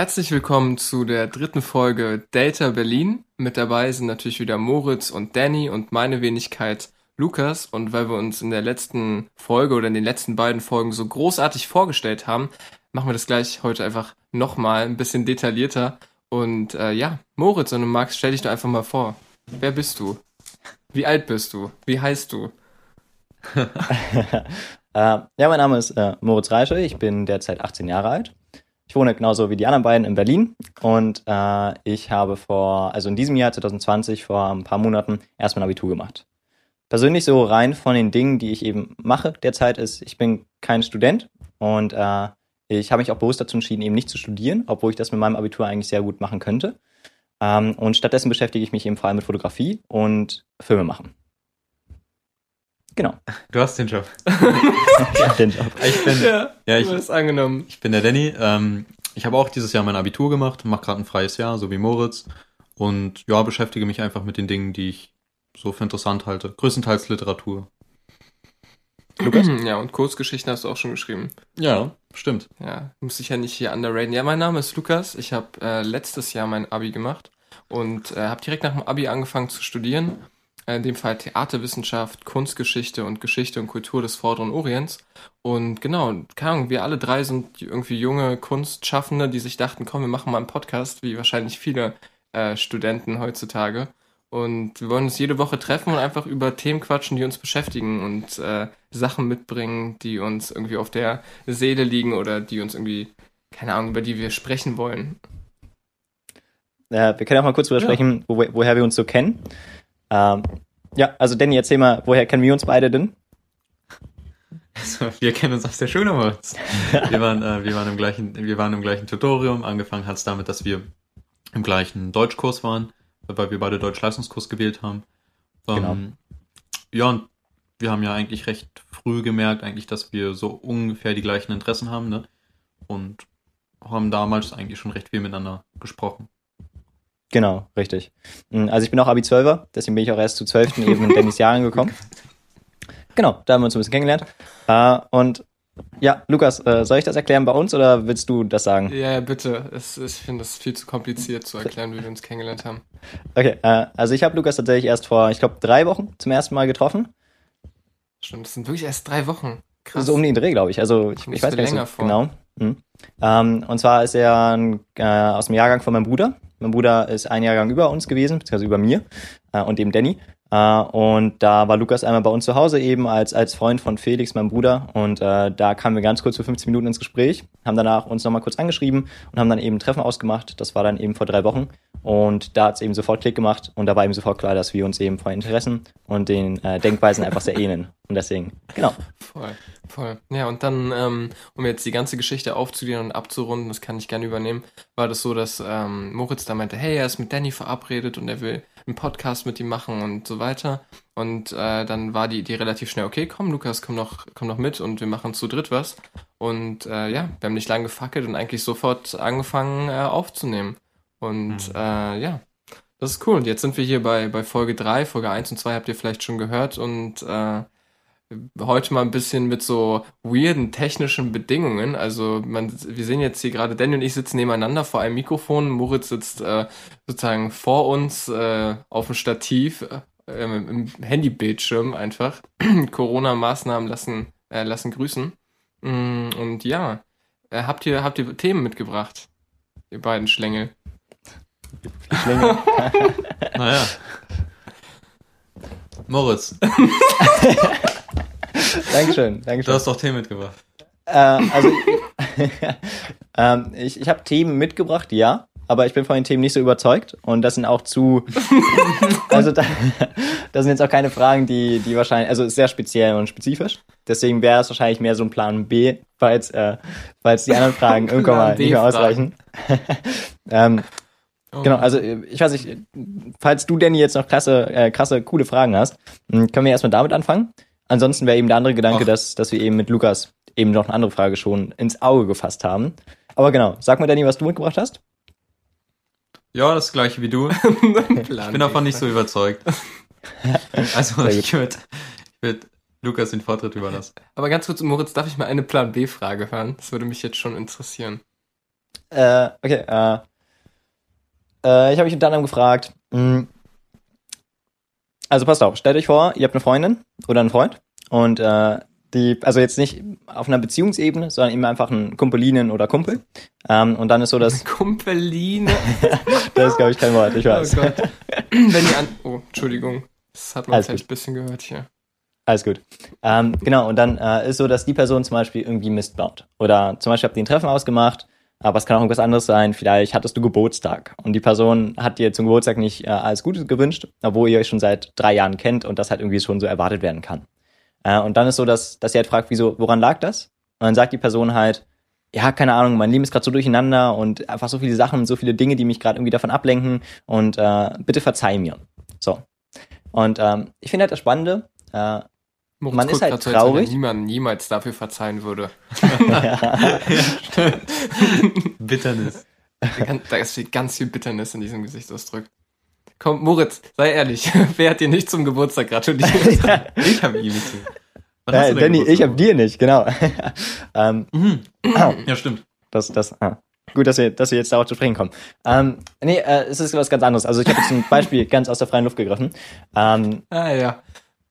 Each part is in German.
Herzlich willkommen zu der dritten Folge Data Berlin. Mit dabei sind natürlich wieder Moritz und Danny und meine Wenigkeit Lukas. Und weil wir uns in der letzten Folge oder in den letzten beiden Folgen so großartig vorgestellt haben, machen wir das gleich heute einfach nochmal ein bisschen detaillierter. Und äh, ja, Moritz, du magst, stell dich doch einfach mal vor. Wer bist du? Wie alt bist du? Wie heißt du? äh, ja, mein Name ist äh, Moritz Reische. Ich bin derzeit 18 Jahre alt. Ich wohne genauso wie die anderen beiden in Berlin und äh, ich habe vor, also in diesem Jahr 2020, vor ein paar Monaten, erst mein Abitur gemacht. Persönlich so rein von den Dingen, die ich eben mache derzeit ist, ich bin kein Student und äh, ich habe mich auch bewusst dazu entschieden, eben nicht zu studieren, obwohl ich das mit meinem Abitur eigentlich sehr gut machen könnte. Ähm, und stattdessen beschäftige ich mich eben vor allem mit Fotografie und Filme machen. Genau. Du hast den Job. ja, den Job. Ich bin, ja, ja ich, du angenommen. Ich bin der Danny. Ähm, ich habe auch dieses Jahr mein Abitur gemacht, mache gerade ein freies Jahr, so wie Moritz. Und ja, beschäftige mich einfach mit den Dingen, die ich so für interessant halte. Größtenteils Literatur. Lukas? Ja, und Kurzgeschichten hast du auch schon geschrieben. Ja, stimmt. Ja, muss ich ja nicht hier underraten. Ja, mein Name ist Lukas. Ich habe äh, letztes Jahr mein Abi gemacht und äh, habe direkt nach dem Abi angefangen zu studieren in dem Fall Theaterwissenschaft, Kunstgeschichte und Geschichte und Kultur des Vorderen Orients. Und genau, keine Ahnung, wir alle drei sind irgendwie junge Kunstschaffende, die sich dachten, komm, wir machen mal einen Podcast, wie wahrscheinlich viele äh, Studenten heutzutage. Und wir wollen uns jede Woche treffen und einfach über Themen quatschen, die uns beschäftigen und äh, Sachen mitbringen, die uns irgendwie auf der Seele liegen oder die uns irgendwie, keine Ahnung, über die wir sprechen wollen. Ja, wir können auch mal kurz drüber ja. sprechen, wo, woher wir uns so kennen. Ähm, ja, also Danny, erzähl mal, woher kennen wir uns beide denn? Also, wir kennen uns aus der Schule, Moritz. Wir waren, äh, wir waren im gleichen, wir waren im gleichen Tutorium. Angefangen hat es damit, dass wir im gleichen Deutschkurs waren, weil wir beide Deutschleistungskurs gewählt haben. Ähm, genau. Ja, und wir haben ja eigentlich recht früh gemerkt, eigentlich, dass wir so ungefähr die gleichen Interessen haben, ne? Und haben damals eigentlich schon recht viel miteinander gesprochen. Genau, richtig. Hm, also ich bin auch Abi 12er, deswegen bin ich auch erst zu 12. eben in Dannys Jahren gekommen. Genau, da haben wir uns ein bisschen kennengelernt. Äh, und ja, Lukas, äh, soll ich das erklären bei uns oder willst du das sagen? Ja, bitte. Es, ich finde das viel zu kompliziert zu erklären, wie wir uns kennengelernt haben. Okay, äh, also ich habe Lukas tatsächlich erst vor, ich glaube, drei Wochen zum ersten Mal getroffen. Stimmt, das sind wirklich erst drei Wochen. Krass. So um den Dreh, glaube ich. Also ich, ich weiß gar nicht so vor. genau. Mhm. Und zwar ist er äh, aus dem Jahrgang von meinem Bruder. Mein Bruder ist ein Jahrgang über uns gewesen, beziehungsweise über mir äh, und eben Danny. Äh, und da war Lukas einmal bei uns zu Hause eben als, als Freund von Felix, meinem Bruder. Und äh, da kamen wir ganz kurz für 15 Minuten ins Gespräch, haben danach uns nochmal kurz angeschrieben und haben dann eben ein Treffen ausgemacht. Das war dann eben vor drei Wochen. Und da hat es eben sofort Klick gemacht und da war eben sofort klar, dass wir uns eben von Interessen und den äh, Denkweisen einfach sehr ähneln. Und deswegen, genau. Voll, voll. Ja, und dann, ähm, um jetzt die ganze Geschichte aufzudienen und abzurunden, das kann ich gerne übernehmen, war das so, dass ähm, Moritz da meinte, hey, er ist mit Danny verabredet und er will einen Podcast mit ihm machen und so weiter. Und äh, dann war die Idee relativ schnell, okay, komm, Lukas, komm noch, komm noch mit und wir machen zu dritt was. Und äh, ja, wir haben nicht lange gefackelt und eigentlich sofort angefangen äh, aufzunehmen. Und mhm. äh, ja, das ist cool. Und jetzt sind wir hier bei, bei Folge 3, Folge 1 und 2 habt ihr vielleicht schon gehört und äh, heute mal ein bisschen mit so weirden technischen Bedingungen. Also man, wir sehen jetzt hier gerade, Daniel und ich sitzen nebeneinander vor einem Mikrofon. Moritz sitzt äh, sozusagen vor uns äh, auf dem Stativ äh, im Handybildschirm einfach. Corona-Maßnahmen lassen, äh, lassen grüßen. Mm, und ja, äh, habt ihr habt ihr Themen mitgebracht, ihr beiden Schlängel? Schlängel. naja. Moritz. Dankeschön, Dankeschön. Du hast doch Themen mitgebracht. Äh, also, ähm, ich, ich habe Themen mitgebracht, ja, aber ich bin von den Themen nicht so überzeugt und das sind auch zu, also da, das sind jetzt auch keine Fragen, die, die wahrscheinlich, also sehr speziell und spezifisch. Deswegen wäre es wahrscheinlich mehr so ein Plan B, falls, äh, falls die anderen Fragen irgendwann mal nicht mehr ausreichen. ähm, Oh. Genau, also ich weiß nicht, falls du, Danny, jetzt noch klasse, äh, krasse, coole Fragen hast, hm, können wir erstmal damit anfangen. Ansonsten wäre eben der andere Gedanke, dass, dass wir eben mit Lukas eben noch eine andere Frage schon ins Auge gefasst haben. Aber genau, sag mal, Danny, was du mitgebracht hast. Ja, das gleiche wie du. ich bin davon nicht so überzeugt. also ich würde würd Lukas den Vortritt überlassen. Aber ganz kurz, Moritz, darf ich mal eine Plan B-Frage hören? Das würde mich jetzt schon interessieren. Äh, okay, äh, äh, ich habe mich unter anderem gefragt, mh, also passt auf, stellt euch vor, ihr habt eine Freundin oder einen Freund und äh, die, also jetzt nicht auf einer Beziehungsebene, sondern eben einfach ein Kumpelinen oder Kumpel. Ähm, und dann ist so, dass. Kumpeline. das ist, glaube ich, kein Wort, ich weiß. Oh Gott. Wenn die an. Oh, Entschuldigung. Das hat man Alles vielleicht ein bisschen gehört hier. Alles gut. Ähm, genau, und dann äh, ist so, dass die Person zum Beispiel irgendwie Mist baut. Oder zum Beispiel habt ihr ein Treffen ausgemacht, aber es kann auch irgendwas anderes sein. Vielleicht hattest du Geburtstag und die Person hat dir zum Geburtstag nicht äh, alles Gute gewünscht, obwohl ihr euch schon seit drei Jahren kennt und das halt irgendwie schon so erwartet werden kann. Äh, und dann ist so, dass, dass sie halt fragt, wieso, woran lag das? Und dann sagt die Person halt, ja, keine Ahnung, mein Leben ist gerade so durcheinander und einfach so viele Sachen, so viele Dinge, die mich gerade irgendwie davon ablenken und äh, bitte verzeih mir. So. Und ähm, ich finde halt das Spannende, äh, Moritz Man ist guckt halt so, als wenn traurig. niemand niemals dafür verzeihen würde. Bitternis. Ganz- Da ist viel, ganz viel Bitternis in diesem Gesichtsausdruck. Komm, Moritz, sei ehrlich. Wer hat dir nicht zum Geburtstag gratuliert? Ich habe ihm nicht. Äh, Danny, ich Geburtstag? hab dir nicht, genau. ähm, Mhm. Ja, stimmt. das, das, ah. Gut, dass wir, dass wir jetzt darauf zu sprechen kommen. Ähm, nee, äh, es ist was ganz anderes. Also ich habe jetzt ein Beispiel ganz aus der freien Luft gegriffen. Ähm, ah ja.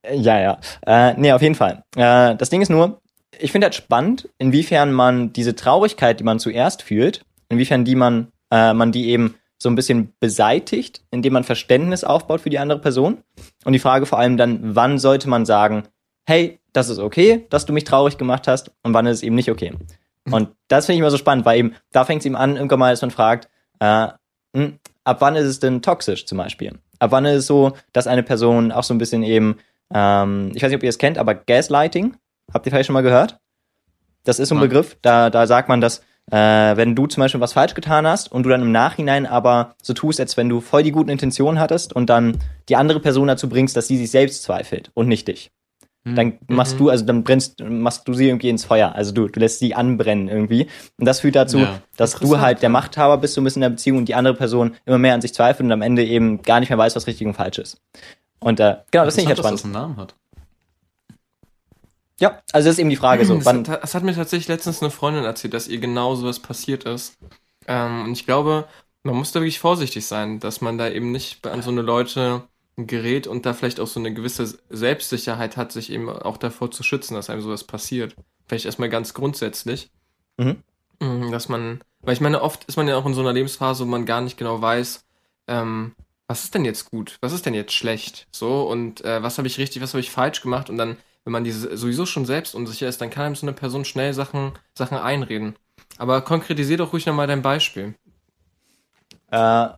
Ja, ja. Äh, nee, auf jeden Fall. Äh, das Ding ist nur, ich finde halt spannend, inwiefern man diese Traurigkeit, die man zuerst fühlt, inwiefern die man, äh, man die eben so ein bisschen beseitigt, indem man Verständnis aufbaut für die andere Person. Und die Frage vor allem dann, wann sollte man sagen, hey, das ist okay, dass du mich traurig gemacht hast, und wann ist es eben nicht okay. Und das finde ich immer so spannend, weil eben, da fängt es eben an, irgendwann mal, dass man fragt, äh, hm, ab wann ist es denn toxisch zum Beispiel? Ab wann ist es so, dass eine Person auch so ein bisschen eben, ähm, ich weiß nicht, ob ihr es kennt, aber Gaslighting, habt ihr vielleicht schon mal gehört? Das ist so ein Nein. Begriff, da, da sagt man, dass äh, wenn du zum Beispiel was falsch getan hast und du dann im Nachhinein aber so tust, als wenn du voll die guten Intentionen hattest und dann die andere Person dazu bringst, dass sie sich selbst zweifelt und nicht dich. Dann machst Mhm. du, also dann brennst, machst du sie irgendwie ins Feuer. Also du, du lässt sie anbrennen irgendwie. Und das führt dazu, Ja. dass du halt der ja. Machthaber bist, so ein bisschen in der Beziehung und die andere Person immer mehr an sich zweifelt und am Ende eben gar nicht mehr weiß, was richtig und falsch ist. Und äh, genau, das finde ich halt Interessant, spannend. dass das einen Namen hat. Ja, also das ist eben die Frage so. Das, Wann, hat, das hat mir tatsächlich letztens eine Freundin erzählt, dass ihr genau sowas passiert ist. Ähm, und ich glaube, man muss da wirklich vorsichtig sein, dass man da eben nicht an so eine Leute gerät und da vielleicht auch so eine gewisse Selbstsicherheit hat, sich eben auch davor zu schützen, dass einem sowas passiert. Vielleicht erstmal ganz grundsätzlich. Mhm. Mm, Dass man, weil ich meine, oft ist man ja auch in so einer Lebensphase, wo man gar nicht genau weiß, ähm, was ist denn jetzt gut, was ist denn jetzt schlecht, so und äh, was habe ich richtig, was habe ich falsch gemacht und dann, wenn man diese sowieso schon selbst unsicher ist, dann kann einem so eine Person schnell Sachen, Sachen einreden. Aber konkretisier doch ruhig nochmal dein Beispiel. äh,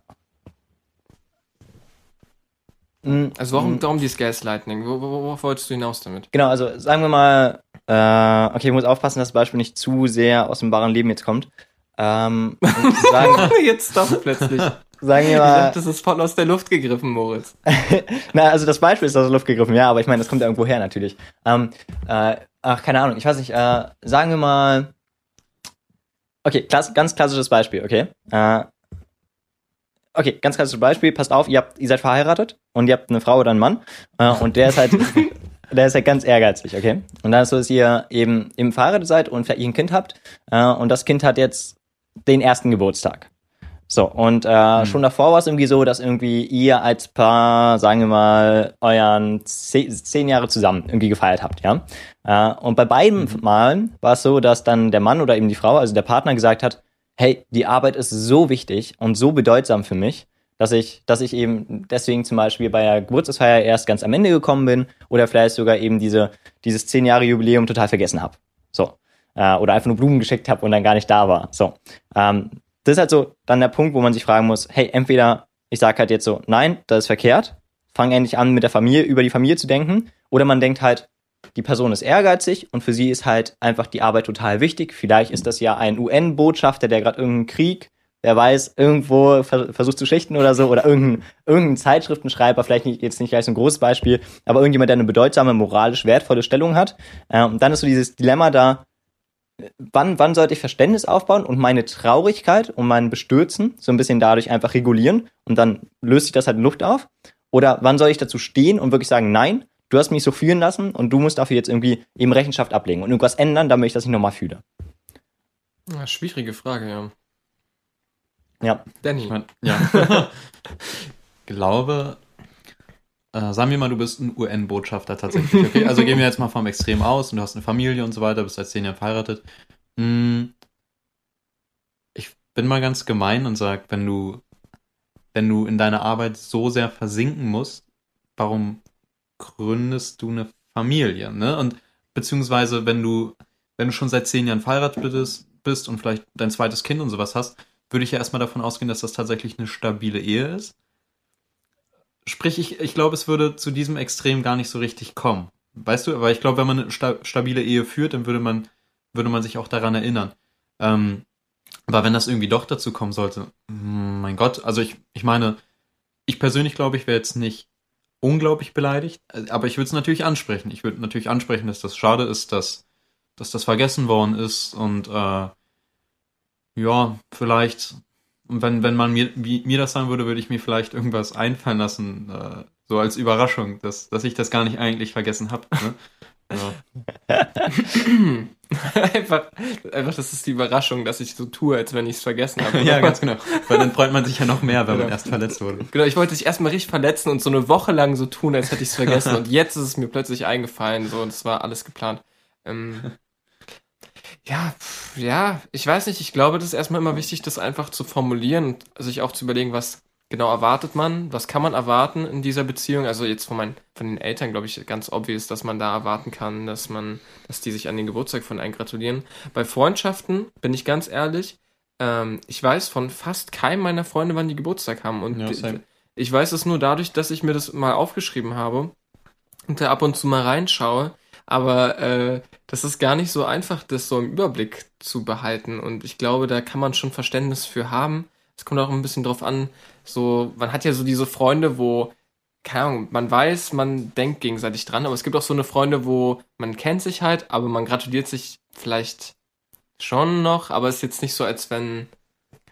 mh, Also warum, mh, warum dieses Gaslighting? Wo, wo, worauf wolltest du hinaus damit? Genau, also sagen wir mal, äh, okay, ich muss aufpassen, dass das Beispiel nicht zu sehr aus dem wahren Leben jetzt kommt. Ähm, sagen, jetzt doch plötzlich. sagen wir mal, dachte, das ist voll aus der Luft gegriffen, Moritz. Na, also das Beispiel ist aus der Luft gegriffen, ja, aber ich meine, das kommt ja irgendwo her natürlich. Ähm, äh, ach, keine Ahnung, ich weiß nicht, äh, sagen wir mal. Okay, klass ganz klassisches Beispiel, okay. Äh, okay, ganz klassisches Beispiel, passt auf, ihr, habt, ihr seid verheiratet und ihr habt eine Frau oder einen Mann äh, und der ist halt, der ist halt ganz ehrgeizig, okay. Und dann ist so, dass ihr eben, eben verheiratet seid und vielleicht ein Kind habt äh, und das Kind hat jetzt den ersten Geburtstag. So, und äh, schon davor war es irgendwie so, dass irgendwie ihr als Paar, sagen wir mal, euren zehn, zehn Jahre zusammen irgendwie gefeiert habt, ja. Äh, und bei beiden Malen war es so, dass dann der Mann oder eben die Frau, also der Partner gesagt hat, hey, die Arbeit ist so wichtig und so bedeutsam für mich, dass ich, dass ich eben deswegen zum Beispiel bei der Geburtstagsfeier erst ganz am Ende gekommen bin oder vielleicht sogar eben diese, dieses zehn Jahre Jubiläum total vergessen habe. So. Äh, oder einfach nur Blumen geschickt habe und dann gar nicht da war. So. Ähm, das ist halt so dann der Punkt, wo man sich fragen muss, hey, entweder ich sage halt jetzt so, nein, das ist verkehrt, fang endlich an, mit der Familie, über die Familie zu denken, oder man denkt halt, die Person ist ehrgeizig und für sie ist halt einfach die Arbeit total wichtig. Vielleicht ist das ja ein UN-Botschafter, der gerade irgendeinen Krieg, wer weiß, irgendwo ver versucht zu schlichten oder so, oder irgendein, irgendein Zeitschriftenschreiber, vielleicht nicht, jetzt nicht gleich so ein großes Beispiel, aber irgendjemand, der eine bedeutsame, moralisch wertvolle Stellung hat. Äh, und dann ist so dieses Dilemma da, wann, wann sollte ich Verständnis aufbauen und meine Traurigkeit und mein Bestürzen so ein bisschen dadurch einfach regulieren und dann löst sich das halt in Luft auf? Oder wann soll ich dazu stehen und wirklich sagen, nein, du hast mich so fühlen lassen und du musst dafür jetzt irgendwie eben Rechenschaft ablegen und irgendwas ändern, damit ich das nicht nochmal fühle? Ja, schwierige Frage, ja. Ja. Danny. Ich mein, ja. glaube, äh, sagen wir mal, du bist ein UN-Botschafter tatsächlich. Okay? Also gehen wir jetzt mal vom Extrem aus und du hast eine Familie und so weiter, bist seit zehn Jahren verheiratet. Hm, ich bin mal ganz gemein und sag, wenn du, wenn du in deiner Arbeit so sehr versinken musst, warum gründest du eine Familie? Ne? Und beziehungsweise, wenn du, wenn du schon seit zehn Jahren verheiratet bist, bist und vielleicht dein zweites Kind und sowas hast, würde ich ja erstmal davon ausgehen, dass das tatsächlich eine stabile Ehe ist. Sprich, ich, ich glaube, es würde zu diesem Extrem gar nicht so richtig kommen. Weißt du, aber ich glaube, wenn man eine sta stabile Ehe führt, dann würde man, würde man sich auch daran erinnern. Ähm, aber wenn das irgendwie doch dazu kommen sollte, mm, mein Gott, also ich, ich meine, ich persönlich glaube, ich wäre jetzt nicht unglaublich beleidigt, aber ich würde es natürlich ansprechen. Ich würde natürlich ansprechen, dass das schade ist, dass, dass das vergessen worden ist und äh, ja, vielleicht und wenn, wenn man mir, mir das sagen würde, würde ich mir vielleicht irgendwas einfallen lassen, äh, so als Überraschung, dass, dass ich das gar nicht eigentlich vergessen habe. Ne? Ja. einfach, einfach, das ist die Überraschung, dass ich so tue, als wenn ich es vergessen habe. ja, ganz genau. Weil dann freut man sich ja noch mehr, wenn genau. man erst verletzt wurde. Genau, ich wollte dich erstmal richtig verletzen und so eine Woche lang so tun, als hätte ich es vergessen. und jetzt ist es mir plötzlich eingefallen, so, und es war alles geplant. Ähm, ja, ja, ich weiß nicht, ich glaube, das ist erstmal immer wichtig, das einfach zu formulieren und sich auch zu überlegen, was genau erwartet man, was kann man erwarten in dieser Beziehung. Also jetzt von meinen, von den Eltern, glaube ich, ganz obvious, dass man da erwarten kann, dass man, dass die sich an den Geburtstag von einem gratulieren. Bei Freundschaften, bin ich ganz ehrlich, ähm, ich weiß von fast keinem meiner Freunde, wann die Geburtstag haben. Und ja, ich weiß es nur dadurch, dass ich mir das mal aufgeschrieben habe und da ab und zu mal reinschaue. Aber äh, das ist gar nicht so einfach, das so im Überblick zu behalten. Und ich glaube, da kann man schon Verständnis für haben. Es kommt auch ein bisschen drauf an, so, man hat ja so diese Freunde, wo, keine Ahnung, man weiß, man denkt gegenseitig dran, aber es gibt auch so eine Freunde, wo man kennt sich halt, aber man gratuliert sich vielleicht schon noch, aber es ist jetzt nicht so, als wenn,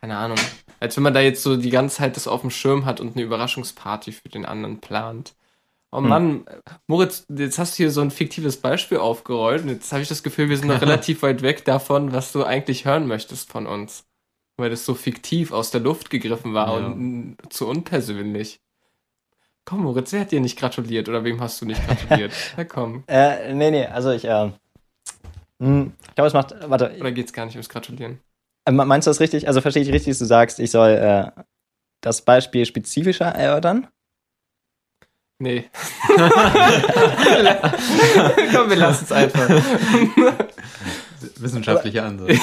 keine Ahnung, als wenn man da jetzt so die ganze Zeit das auf dem Schirm hat und eine Überraschungsparty für den anderen plant. Oh hm. Mann, hm. Moritz, jetzt hast du hier so ein fiktives Beispiel aufgerollt und jetzt habe ich das Gefühl, wir sind noch relativ weit weg davon, was du eigentlich hören möchtest von uns. Weil das so fiktiv aus der Luft gegriffen war ja. und zu unpersönlich. Komm, Moritz, wer hat dir nicht gratuliert oder wem hast du nicht gratuliert? Na komm. Äh, nee, nee, also ich, äh, hm, ich glaube, es macht, warte. Oder geht's gar nicht ums Gratulieren? Äh, meinst du das richtig? Also verstehe ich richtig, dass du sagst, ich soll äh, das Beispiel spezifischer erörtern? Nee. Komm, wir lassen es einfach. Wissenschaftlicher Ansatz.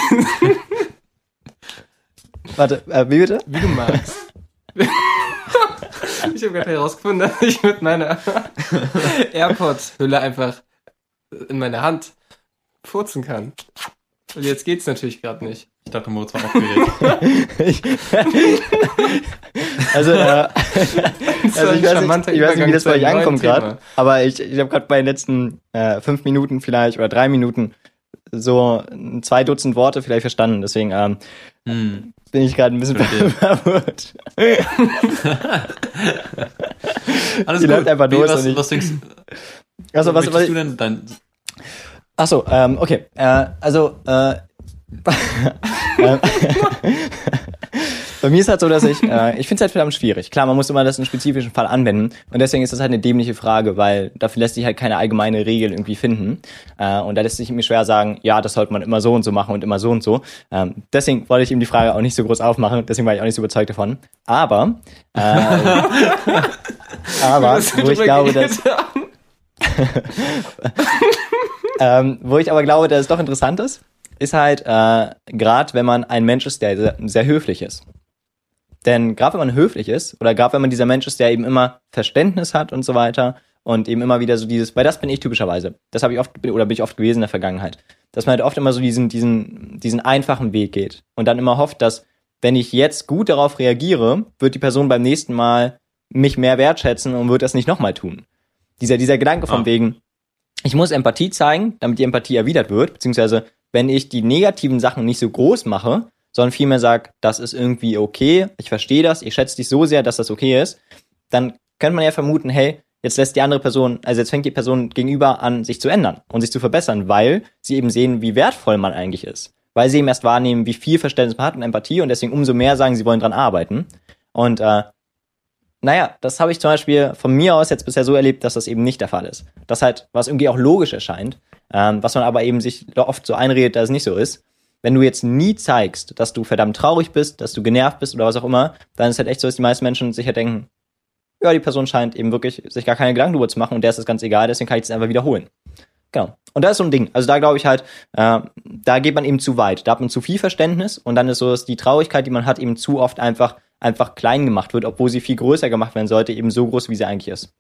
Warte, äh, wie bitte? Wie du magst. ich habe gerade herausgefunden, dass ich mit meiner AirPods-Hülle einfach in meine Hand furzen kann. Und jetzt geht's natürlich gerade nicht. Ich dachte, Moritz war aufgeregt. also, äh, also ich, weiß nicht, ich weiß nicht, wie das bei euch ankommt gerade, aber ich, ich habe gerade bei den letzten äh, fünf Minuten vielleicht oder drei Minuten so zwei Dutzend Worte vielleicht verstanden. Deswegen ähm, hm. bin ich gerade ein bisschen verwirrt. Alles Die gut. läuft einfach los. Was, was denkst also, was, was, du denn dein... Achso, ähm, okay. Äh, also, äh, Bei mir ist halt so, dass ich, äh, ich finde es halt verdammt schwierig. Klar, man muss immer das in spezifischen Fall anwenden. Und deswegen ist das halt eine dämliche Frage, weil dafür lässt sich halt keine allgemeine Regel irgendwie finden. Äh, und da lässt sich mir schwer sagen, ja, das sollte man immer so und so machen und immer so und so. Ähm, deswegen wollte ich ihm die Frage auch nicht so groß aufmachen. Deswegen war ich auch nicht so überzeugt davon. Aber, äh, aber, wo ich glaube, dass, ähm, wo ich aber glaube, dass es doch interessant ist, ist halt, äh, gerade wenn man ein Mensch ist, der sehr, sehr höflich ist. Denn gerade wenn man höflich ist, oder gerade wenn man dieser Mensch ist, der eben immer Verständnis hat und so weiter, und eben immer wieder so dieses, weil das bin ich typischerweise. Das habe ich oft, oder bin ich oft gewesen in der Vergangenheit. Dass man halt oft immer so diesen, diesen, diesen einfachen Weg geht und dann immer hofft, dass, wenn ich jetzt gut darauf reagiere, wird die Person beim nächsten Mal mich mehr wertschätzen und wird das nicht nochmal tun. Dieser, dieser Gedanke von ah. wegen, ich muss Empathie zeigen, damit die Empathie erwidert wird, beziehungsweise wenn ich die negativen Sachen nicht so groß mache, sondern vielmehr sage, das ist irgendwie okay, ich verstehe das, ich schätze dich so sehr, dass das okay ist, dann könnte man ja vermuten, hey, jetzt lässt die andere Person, also jetzt fängt die Person gegenüber an, sich zu ändern und sich zu verbessern, weil sie eben sehen, wie wertvoll man eigentlich ist. weil sie eben erst wahrnehmen, wie viel Verständnis man hat und Empathie und deswegen umso mehr sagen, sie wollen dran arbeiten. Und äh, naja, das habe ich zum Beispiel von mir aus jetzt bisher so erlebt, dass das eben nicht der Fall ist. Das halt, was irgendwie auch logisch erscheint, ähm, was man aber eben sich oft so einredet, dass es nicht so ist. Wenn du jetzt nie zeigst, dass du verdammt traurig bist, dass du genervt bist oder was auch immer, dann ist halt echt so, dass die meisten Menschen sich halt denken, ja, die Person scheint eben wirklich sich gar keine Gedanken darüber zu machen und der ist das ganz egal, deswegen kann ich das einfach wiederholen. Genau. Und da ist so ein Ding. Also da glaube ich halt, äh, da geht man eben zu weit. Da hat man zu viel Verständnis und dann ist so, dass die Traurigkeit, die man hat, eben zu oft einfach einfach klein gemacht wird, obwohl sie viel größer gemacht werden sollte, eben so groß, wie sie eigentlich ist.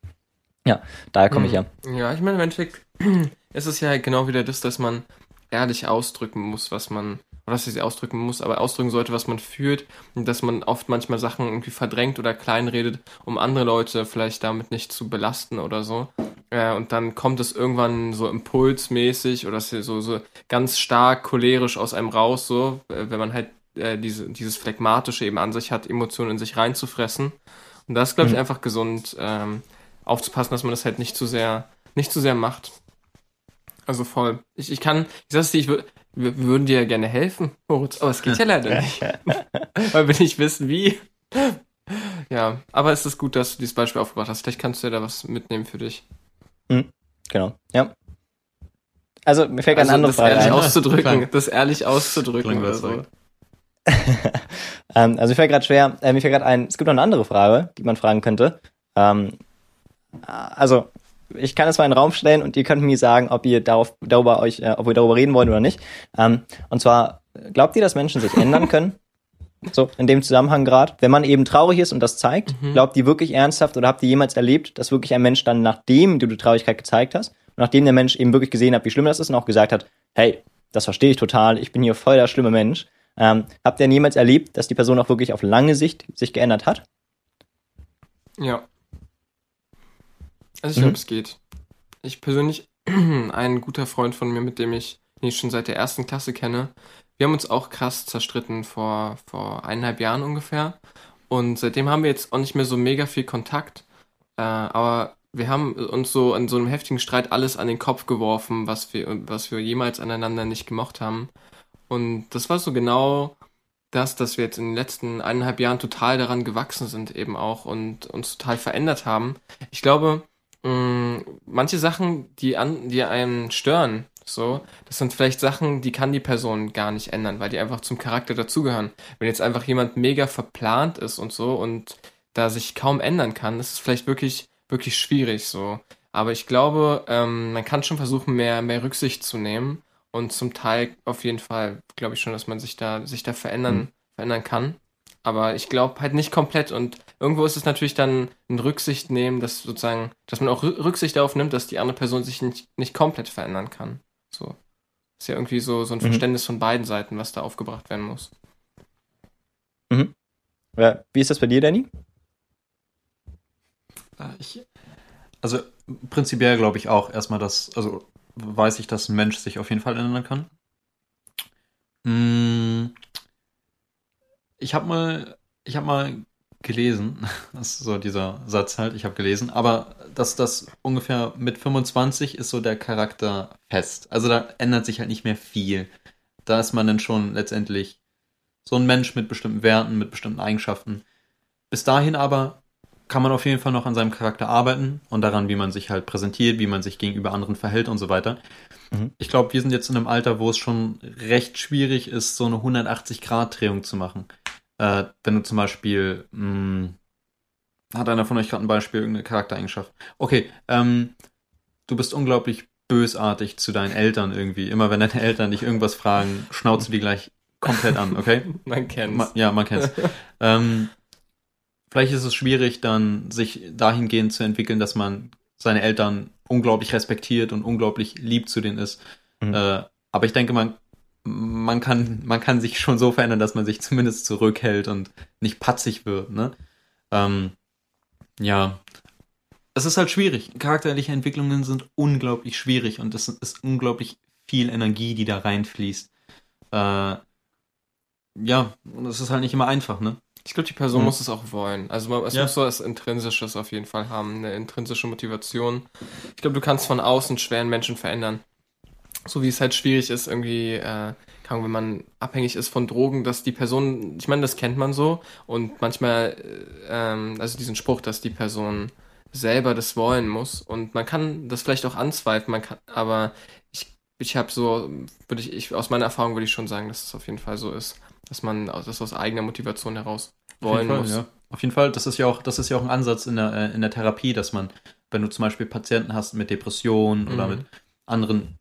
Ja, daher komme ich ja. Ja, ich meine, im Endeffekt ist es ja genau wieder das, dass man ehrlich ausdrücken muss, was man, oder dass sie ausdrücken muss, aber ausdrücken sollte, was man fühlt und dass man oft manchmal Sachen irgendwie verdrängt oder kleinredet, um andere Leute vielleicht damit nicht zu belasten oder so. Äh, und dann kommt es irgendwann so impulsmäßig oder so, so ganz stark cholerisch aus einem raus, so, äh, wenn man halt äh, diese, dieses Phlegmatische eben an sich hat, Emotionen in sich reinzufressen. Und das ist, glaube ich, mhm. einfach gesund, ähm, aufzupassen, dass man das halt nicht zu sehr, nicht zu sehr macht. Also voll. Ich, ich kann, ich sag's dir, ich würde, wir würden dir ja gerne helfen, Moritz, aber es geht ja leider nicht. Weil wir nicht wissen, wie. Ja, aber es ist gut, dass du dieses Beispiel aufgebracht hast. Vielleicht kannst du ja da was mitnehmen für dich. Mhm, genau, ja. Also, mir fällt also, eine andere das Frage ehrlich ein. Auszudrücken, das ehrlich auszudrücken oder so. ähm, also, mir fällt gerade schwer, äh, mir fällt gerade ein, es gibt noch eine andere Frage, die man fragen könnte. Ähm, also, ich kann es mal in den Raum stellen und ihr könnt mir sagen, ob ihr darauf, darüber euch, äh, ob wir darüber reden wollen oder nicht. Ähm, und zwar, glaubt ihr, dass Menschen sich ändern können? So, in dem Zusammenhang gerade, wenn man eben traurig ist und das zeigt, mhm. glaubt ihr wirklich ernsthaft oder habt ihr jemals erlebt, dass wirklich ein Mensch dann, nachdem du die Traurigkeit gezeigt hast, nachdem der Mensch eben wirklich gesehen hat, wie schlimm das ist und auch gesagt hat, hey, das verstehe ich total, ich bin hier voll der schlimme Mensch. Ähm, habt ihr denn jemals erlebt, dass die Person auch wirklich auf lange Sicht sich geändert hat? Ja. Also ich mhm. glaube, es geht. Ich persönlich, ein guter Freund von mir, mit dem ich, den ich schon seit der ersten Klasse kenne, wir haben uns auch krass zerstritten vor, vor eineinhalb Jahren ungefähr. Und seitdem haben wir jetzt auch nicht mehr so mega viel Kontakt. Äh, aber wir haben uns so in so einem heftigen Streit alles an den Kopf geworfen, was wir, was wir jemals aneinander nicht gemocht haben. Und das war so genau das, dass wir jetzt in den letzten eineinhalb Jahren total daran gewachsen sind eben auch und uns total verändert haben. Ich glaube, mh, mm, manche Sachen, die an, die einen stören, so, das sind vielleicht Sachen, die kann die Person gar nicht ändern, weil die einfach zum Charakter dazugehören. Wenn jetzt einfach jemand mega verplant ist und so und da sich kaum ändern kann, ist es vielleicht wirklich, wirklich schwierig so. Aber ich glaube, ähm, man kann schon versuchen, mehr, mehr Rücksicht zu nehmen und zum Teil auf jeden Fall glaube ich schon, dass man sich da, sich da verändern, mhm. verändern kann. Aber ich glaube halt nicht komplett und irgendwo ist es natürlich dann ein Rücksicht nehmen, dass sozusagen, dass man auch Rücksicht darauf nimmt, dass die andere Person sich nicht, nicht komplett verändern kann. So. Ist ja irgendwie so, so ein mhm. Verständnis von beiden Seiten, was da aufgebracht werden muss. Mhm. Ja, wie ist das bei dir, Danny? Äh, ich, also prinzipiell glaube ich auch erstmal, dass, also weiß ich, dass ein Mensch sich auf jeden Fall ändern kann. Hm, ich habe mal, ich habe mal gelesen, das ist so dieser Satz halt, ich habe gelesen, aber dass das ungefähr mit 25 ist so der Charakter fest. Also da ändert sich halt nicht mehr viel. Da ist man dann schon letztendlich so ein Mensch mit bestimmten Werten, mit bestimmten Eigenschaften. Bis dahin aber kann man auf jeden Fall noch an seinem Charakter arbeiten und daran, wie man sich halt präsentiert, wie man sich gegenüber anderen verhält und so weiter. Mhm. Ich glaube, wir sind jetzt in einem Alter, wo es schon recht schwierig ist, so eine 180-Grad-Drehung zu machen. Äh, wenn du zum Beispiel, mh, hm, hat einer von euch gerade ein Beispiel, irgendeine Charaktereigenschaft? Okay, ähm, du bist unglaublich bösartig zu deinen Eltern irgendwie. Immer wenn deine Eltern dich irgendwas fragen, schnauzen die gleich komplett an, okay? man kennt's. Ma ja, man kennt's. ähm, vielleicht ist es schwierig, dann sich dahingehend zu entwickeln, dass man seine Eltern unglaublich respektiert und unglaublich lieb zu denen ist. Mhm. Äh, aber ich denke, man, man, kann, man kann sich schon so verändern, dass man sich zumindest zurückhält und nicht patzig wird. Ne? Ähm, ja, es ist halt schwierig. Charakterliche Entwicklungen sind unglaublich schwierig und es ist unglaublich viel Energie, die da reinfließt. Äh, ja, und es ist halt nicht immer einfach, ne? Ich glaube, die Person mhm. muss es auch wollen. Also man, es ja. muss so was Intrinsisches auf jeden Fall haben, eine intrinsische Motivation. Ich glaube, du kannst von außen schweren Menschen verändern. so wie es halt schwierig ist, irgendwie, äh, kann, wenn man abhängig ist von Drogen, dass die Person, ich meine, das kennt man so und manchmal, äh, ähm, also diesen Spruch, dass die Person selber das wollen muss und man kann das vielleicht auch anzweifeln, man kann, aber ich, ich habe so, würde ich, ich, aus meiner Erfahrung würde ich schon sagen, dass es auf jeden Fall so ist, dass man das aus eigener Motivation heraus wollen Fall, muss. Ja. Auf jeden Fall, das ist ja auch, das ist ja auch ein Ansatz in der, äh, in der Therapie, dass man, wenn du zum Beispiel Patienten hast mit Depressionen oder Mhm. mit anderen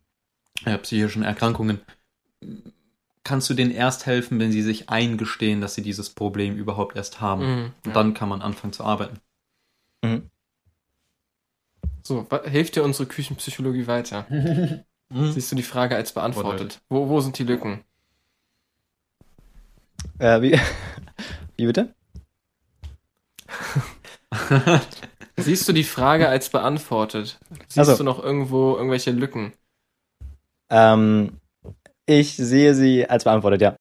äh, psychischen Erkrankungen, kannst du denen erst helfen, wenn sie sich eingestehen, dass sie dieses Problem überhaupt erst haben. Mhm, Und ja. dann kann man anfangen zu arbeiten. Mhm. So, hilft dir unsere Küchenpsychologie weiter? Mhm. Siehst du die Frage als beantwortet? Wo, wo sind die Lücken? Äh, wie, wie bitte? Siehst du die Frage als beantwortet? Siehst Ach so. du noch irgendwo irgendwelche Lücken? Ähm, ich sehe sie als beantwortet, ja.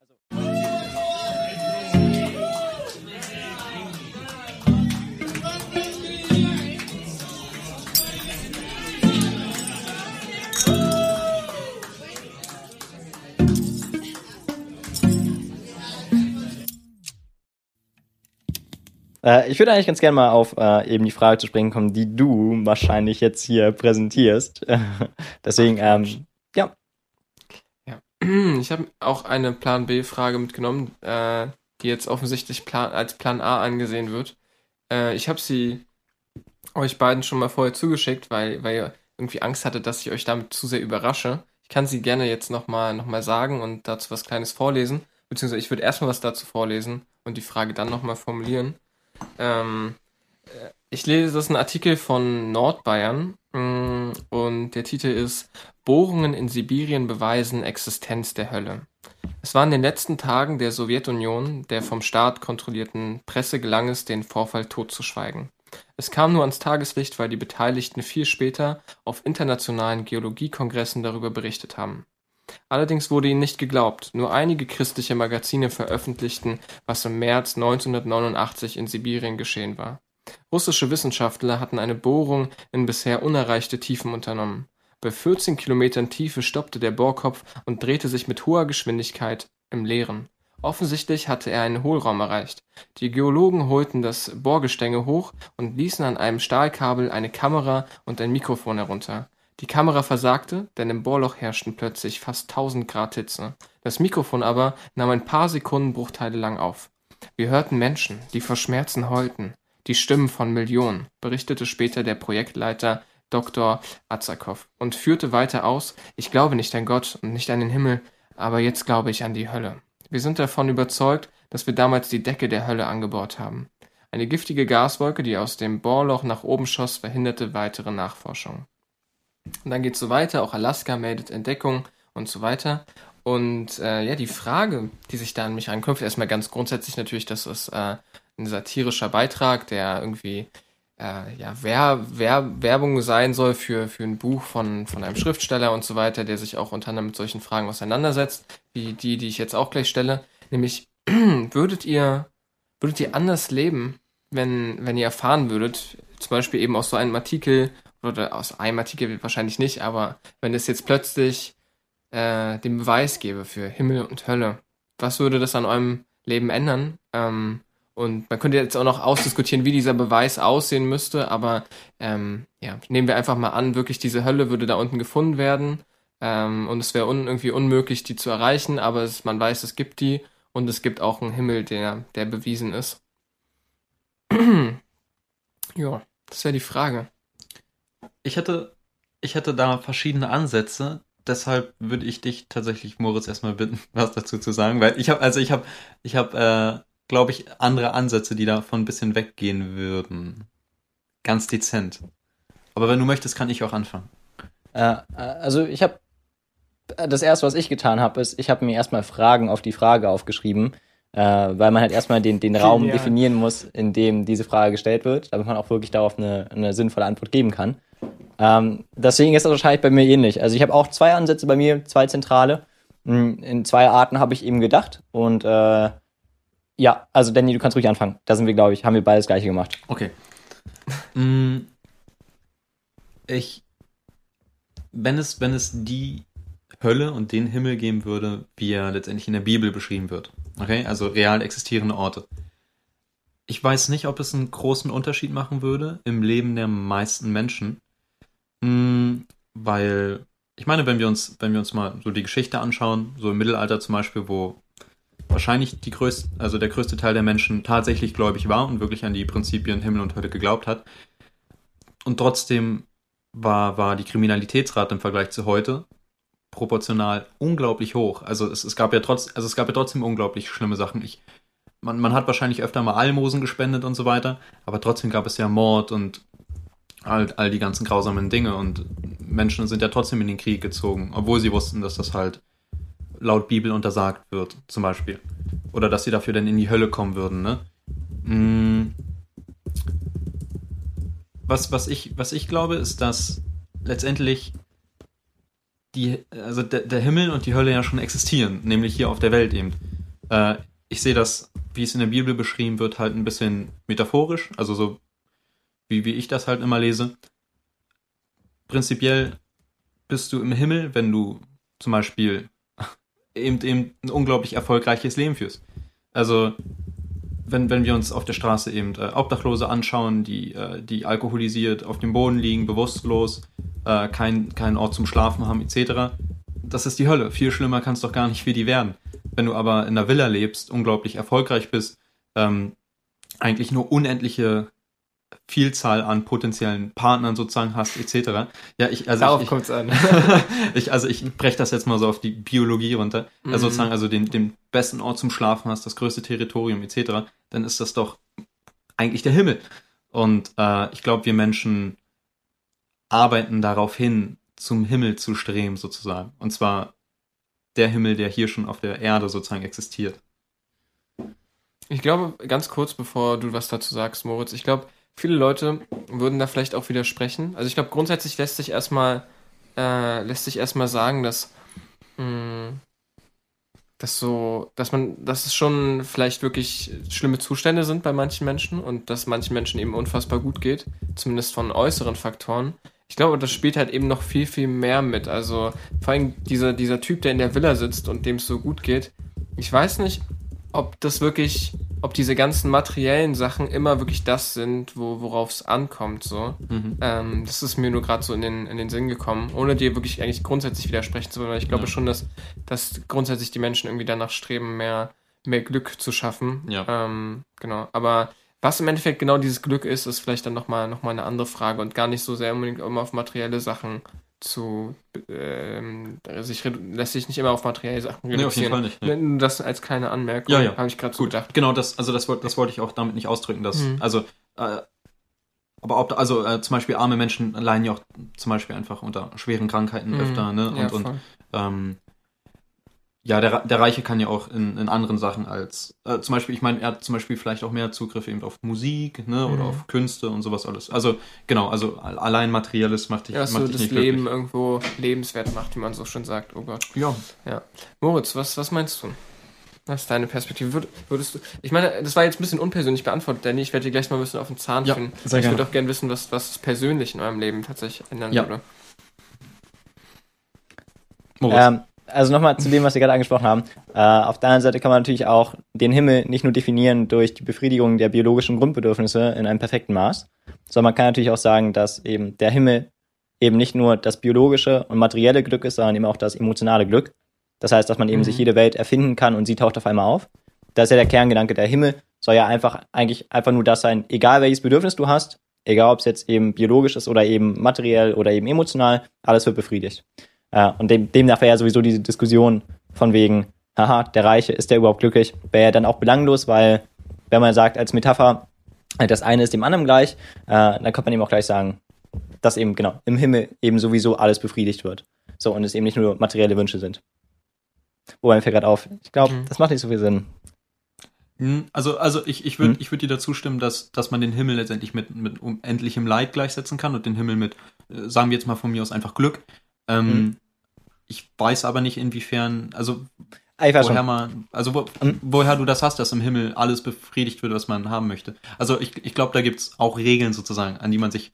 Äh, ich würde eigentlich ganz gerne mal auf äh, eben die Frage zu sprechen kommen, die du wahrscheinlich jetzt hier präsentierst. Deswegen, ähm, ja, Ich habe auch eine Plan B-Frage mitgenommen, äh, die jetzt offensichtlich Plan, als Plan A angesehen wird. Äh, ich habe sie euch beiden schon mal vorher zugeschickt, weil, weil ihr irgendwie Angst hattet, dass ich euch damit zu sehr überrasche. Ich kann sie gerne jetzt nochmal noch mal sagen und dazu was Kleines vorlesen. Beziehungsweise ich würde erstmal was dazu vorlesen und die Frage dann nochmal formulieren. Ähm, äh, ich lese, das ist ein Artikel von Nordbayern mh, und der Titel ist Bohrungen in Sibirien beweisen Existenz der Hölle. Es war in den letzten Tagen der Sowjetunion, der vom Staat kontrollierten Presse gelang es, den Vorfall totzuschweigen. Es kam nur ans Tageslicht, weil die Beteiligten viel später auf internationalen Geologiekongressen darüber berichtet haben. Allerdings wurde ihnen nicht geglaubt. Nur einige christliche Magazine veröffentlichten, was im März 1989 in Sibirien geschehen war. Russische Wissenschaftler hatten eine Bohrung in bisher unerreichte Tiefen unternommen. Bei 14 Kilometern Tiefe stoppte der Bohrkopf und drehte sich mit hoher Geschwindigkeit im Leeren. Offensichtlich hatte er einen Hohlraum erreicht. Die Geologen holten das Bohrgestänge hoch und ließen an einem Stahlkabel eine Kamera und ein Mikrofon herunter. Die Kamera versagte, denn im Bohrloch herrschten plötzlich fast 1000 Grad Hitze. Das Mikrofon aber nahm ein paar Sekundenbruchteile lang auf. Wir hörten Menschen, die vor Schmerzen heulten. Die Stimmen von Millionen, berichtete später der Projektleiter Dr. Azakow und führte weiter aus, ich glaube nicht an Gott und nicht an den Himmel, aber jetzt glaube ich an die Hölle. Wir sind davon überzeugt, dass wir damals die Decke der Hölle angebohrt haben. Eine giftige Gaswolke, die aus dem Bohrloch nach oben schoss, verhinderte weitere Nachforschung. Und dann geht's so weiter, auch Alaska meldet Entdeckung und so weiter. Und äh, ja, die Frage, die sich da an mich anknüpft, erstmal ganz grundsätzlich natürlich, dass es äh, ein satirischer Beitrag, der irgendwie äh, ja, Wer Wer Werbung sein soll für, für ein Buch von, von einem Schriftsteller und so weiter, der sich auch unter anderem mit solchen Fragen auseinandersetzt, wie die, die ich jetzt auch gleich stelle. Nämlich, würdet ihr, würdet ihr anders leben, wenn, wenn ihr erfahren würdet, zum Beispiel eben aus so einem Artikel, oder aus einem Artikel wahrscheinlich nicht, aber wenn es jetzt plötzlich äh, den Beweis gäbe für Himmel und Hölle, was würde das an eurem Leben ändern? Ähm, und man könnte jetzt auch noch ausdiskutieren, wie dieser Beweis aussehen müsste, aber ähm, ja, nehmen wir einfach mal an, wirklich diese Hölle würde da unten gefunden werden ähm, und es wäre un irgendwie unmöglich, die zu erreichen, aber es, man weiß, es gibt die und es gibt auch einen Himmel, der, der bewiesen ist. ja, das wäre die Frage. Ich hätte, ich hätte da verschiedene Ansätze. Deshalb würde ich dich tatsächlich, Moritz, erstmal bitten, was dazu zu sagen, weil ich habe, also ich habe, ich habe, äh, glaube ich, andere Ansätze, die davon ein bisschen weggehen würden. Ganz dezent. Aber wenn du möchtest, kann ich auch anfangen. Äh, also ich habe das erste, was ich getan habe, ist, ich habe mir erstmal Fragen auf die Frage aufgeschrieben, äh, weil man halt erstmal den, den Raum Genial. definieren muss, in dem diese Frage gestellt wird, damit man auch wirklich darauf eine, eine sinnvolle Antwort geben kann. Ähm, deswegen ist das wahrscheinlich bei mir ähnlich. Also ich habe auch zwei Ansätze bei mir, zwei zentrale. Mm, In zwei Arten habe ich eben gedacht und äh, ja, also Danny, du kannst ruhig anfangen. Da sind wir, glaube ich, haben wir beides gleiche gemacht. Okay. Mm, ich, wenn es, wenn es die Hölle und den Himmel geben würde, wie er letztendlich in der Bibel beschrieben wird. Okay, also real existierende Orte. Ich weiß nicht, ob es einen großen Unterschied machen würde im Leben der meisten Menschen, hm, weil ich meine, wenn wir uns, wenn wir uns mal so die Geschichte anschauen, so im Mittelalter zum Beispiel, wo wahrscheinlich die größte, also der größte Teil der Menschen tatsächlich gläubig war und wirklich an die Prinzipien Himmel und Hölle geglaubt hat. Und trotzdem war, war die Kriminalitätsrate im Vergleich zu heute proportional unglaublich hoch. Also es, es gab ja trotz, also es gab ja trotzdem unglaublich schlimme Sachen. Ich, man, man hat wahrscheinlich öfter mal Almosen gespendet und so weiter, aber trotzdem gab es ja Mord und all, all die ganzen grausamen Dinge und Menschen sind ja trotzdem in den Krieg gezogen, obwohl sie wussten, dass das halt laut Bibel untersagt wird, zum Beispiel. Oder dass sie dafür dann in die Hölle kommen würden, ne? Mm. Was, was, ich, was ich glaube, ist, dass letztendlich die, also der, der Himmel und die Hölle ja schon existieren, nämlich hier auf der Welt eben. Äh, ich sehe das, wie es in der Bibel beschrieben wird, halt ein bisschen metaphorisch, also so wie, wie ich das halt immer lese. Prinzipiell bist du im Himmel, wenn du zum Beispiel eben, eben ein unglaublich erfolgreiches Leben führst. Also wenn, wenn wir uns auf der Straße eben äh, Obdachlose anschauen, die, äh, die alkoholisiert auf dem Boden liegen, bewusstlos, äh, keinen kein Ort zum Schlafen haben, etc., das ist die Hölle. Viel schlimmer kann doch gar nicht für die werden. Wenn du aber in einer Villa lebst, unglaublich erfolgreich bist, ähm, eigentlich nur unendliche Vielzahl an potenziellen Partnern sozusagen hast, etc. Ja, ich, also Darauf ich, kommt's an. ich, also ich breche das jetzt mal so auf die Biologie runter. Mhm. Also sozusagen, also den, den besten Ort zum Schlafen hast, das größte Territorium, etc., dann ist das doch eigentlich der Himmel. Und äh, ich glaube, wir Menschen arbeiten darauf hin, zum Himmel zu streben, sozusagen. Und zwar der Himmel, der hier schon auf der Erde sozusagen existiert. Ich glaube, ganz kurz bevor du was dazu sagst, Moritz, ich glaube, viele Leute würden da vielleicht auch widersprechen. Also ich glaube, grundsätzlich lässt sich erstmal äh, lässt sich erstmal sagen, dass mh, dass so, dass man, dass es schon vielleicht wirklich schlimme Zustände sind bei manchen Menschen und dass manchen Menschen eben unfassbar gut geht, zumindest von äußeren Faktoren. Ich glaube, das spielt halt eben noch viel, viel mehr mit. Also vor allem dieser, dieser Typ, der in der Villa sitzt und dem es so gut geht. Ich weiß nicht, ob das wirklich, ob diese ganzen materiellen Sachen immer wirklich das sind, wo, worauf es ankommt. So. Mhm. Ähm, das ist mir nur gerade so in den, in den Sinn gekommen, ohne dir wirklich eigentlich grundsätzlich widersprechen zu wollen. weil Ich glaube Ja. schon, dass, dass grundsätzlich die Menschen irgendwie danach streben, mehr, mehr Glück zu schaffen. Ja. Ähm, genau. Aber was im Endeffekt genau dieses Glück ist, ist vielleicht dann nochmal noch mal eine andere Frage und gar nicht so sehr unbedingt immer auf materielle Sachen zu ähm, sich redu- lässt sich nicht immer auf materielle Sachen Nee, auf jeden reduzieren. Fall nicht. Nee. Das als kleine Anmerkung Ja, ja. habe ich gerade so gedacht. genau, das, also das, wollte- das wollte ich auch damit nicht ausdrücken, dass, Mhm. also, äh, aber ob, also äh, zum Beispiel arme Menschen leiden ja auch zum Beispiel einfach unter schweren Krankheiten Mhm. öfter, ne? Und, Ja, und ähm, ja, der, der Reiche kann ja auch in, in anderen Sachen als, äh, zum Beispiel, ich meine, er hat zum Beispiel vielleicht auch mehr Zugriff eben auf Musik, ne, oder Mhm. auf Künste und sowas alles. Also, genau, also allein Materielles macht dich, ja, was so macht dich das nicht Leben glücklich. irgendwo lebenswert macht, wie man so schon sagt. Oh Gott. Ja, Moritz, was, was meinst du? Was ist deine Perspektive? Würd, würdest du, ich meine, das war jetzt ein bisschen unpersönlich beantwortet, Danny. Ich werde dir gleich mal ein bisschen auf den Zahn Ja, finden. sehr ich würde gerne. auch gerne wissen, was, was es persönlich in eurem Leben tatsächlich ändern Ja. würde. Moritz. Ähm, also nochmal zu dem, was wir gerade angesprochen haben. Äh, auf der anderen Seite kann man natürlich auch den Himmel nicht nur definieren durch die Befriedigung der biologischen Grundbedürfnisse in einem perfekten Maß, sondern man kann natürlich auch sagen, dass eben der Himmel eben nicht nur das biologische und materielle Glück ist, sondern eben auch das emotionale Glück. Das heißt, dass man eben Mhm. sich jede Welt erfinden kann und sie taucht auf einmal auf. Das ist ja der Kerngedanke. Der Himmel soll ja einfach eigentlich einfach nur das sein, egal welches Bedürfnis du hast, egal ob es jetzt eben biologisch ist oder eben materiell oder eben emotional, alles wird befriedigt. Äh, und dem, demnach wäre ja sowieso diese Diskussion von wegen, haha, der Reiche, ist der überhaupt glücklich, wäre ja dann auch belanglos, weil wenn man sagt als Metapher, äh, das eine ist dem anderen gleich, äh, dann kann man eben auch gleich sagen, dass eben genau im Himmel eben sowieso alles befriedigt wird. So, und es eben nicht nur materielle Wünsche sind. Wobei mir fällt gerade auf, ich glaube, Mhm. das macht nicht so viel Sinn. Hm, Also, also ich, ich würde Hm? ich würd dir dazu stimmen, dass, dass man den Himmel letztendlich mit, mit unendlichem Leid gleichsetzen kann und den Himmel mit, sagen wir jetzt mal von mir aus einfach Glück. Ähm, Hm. Ich weiß aber nicht, inwiefern, also Ah, woher man, also wo, Hm? woher du das hast, dass im Himmel alles befriedigt wird, was man haben möchte. Also ich, ich glaube, da gibt's auch Regeln sozusagen, an die man sich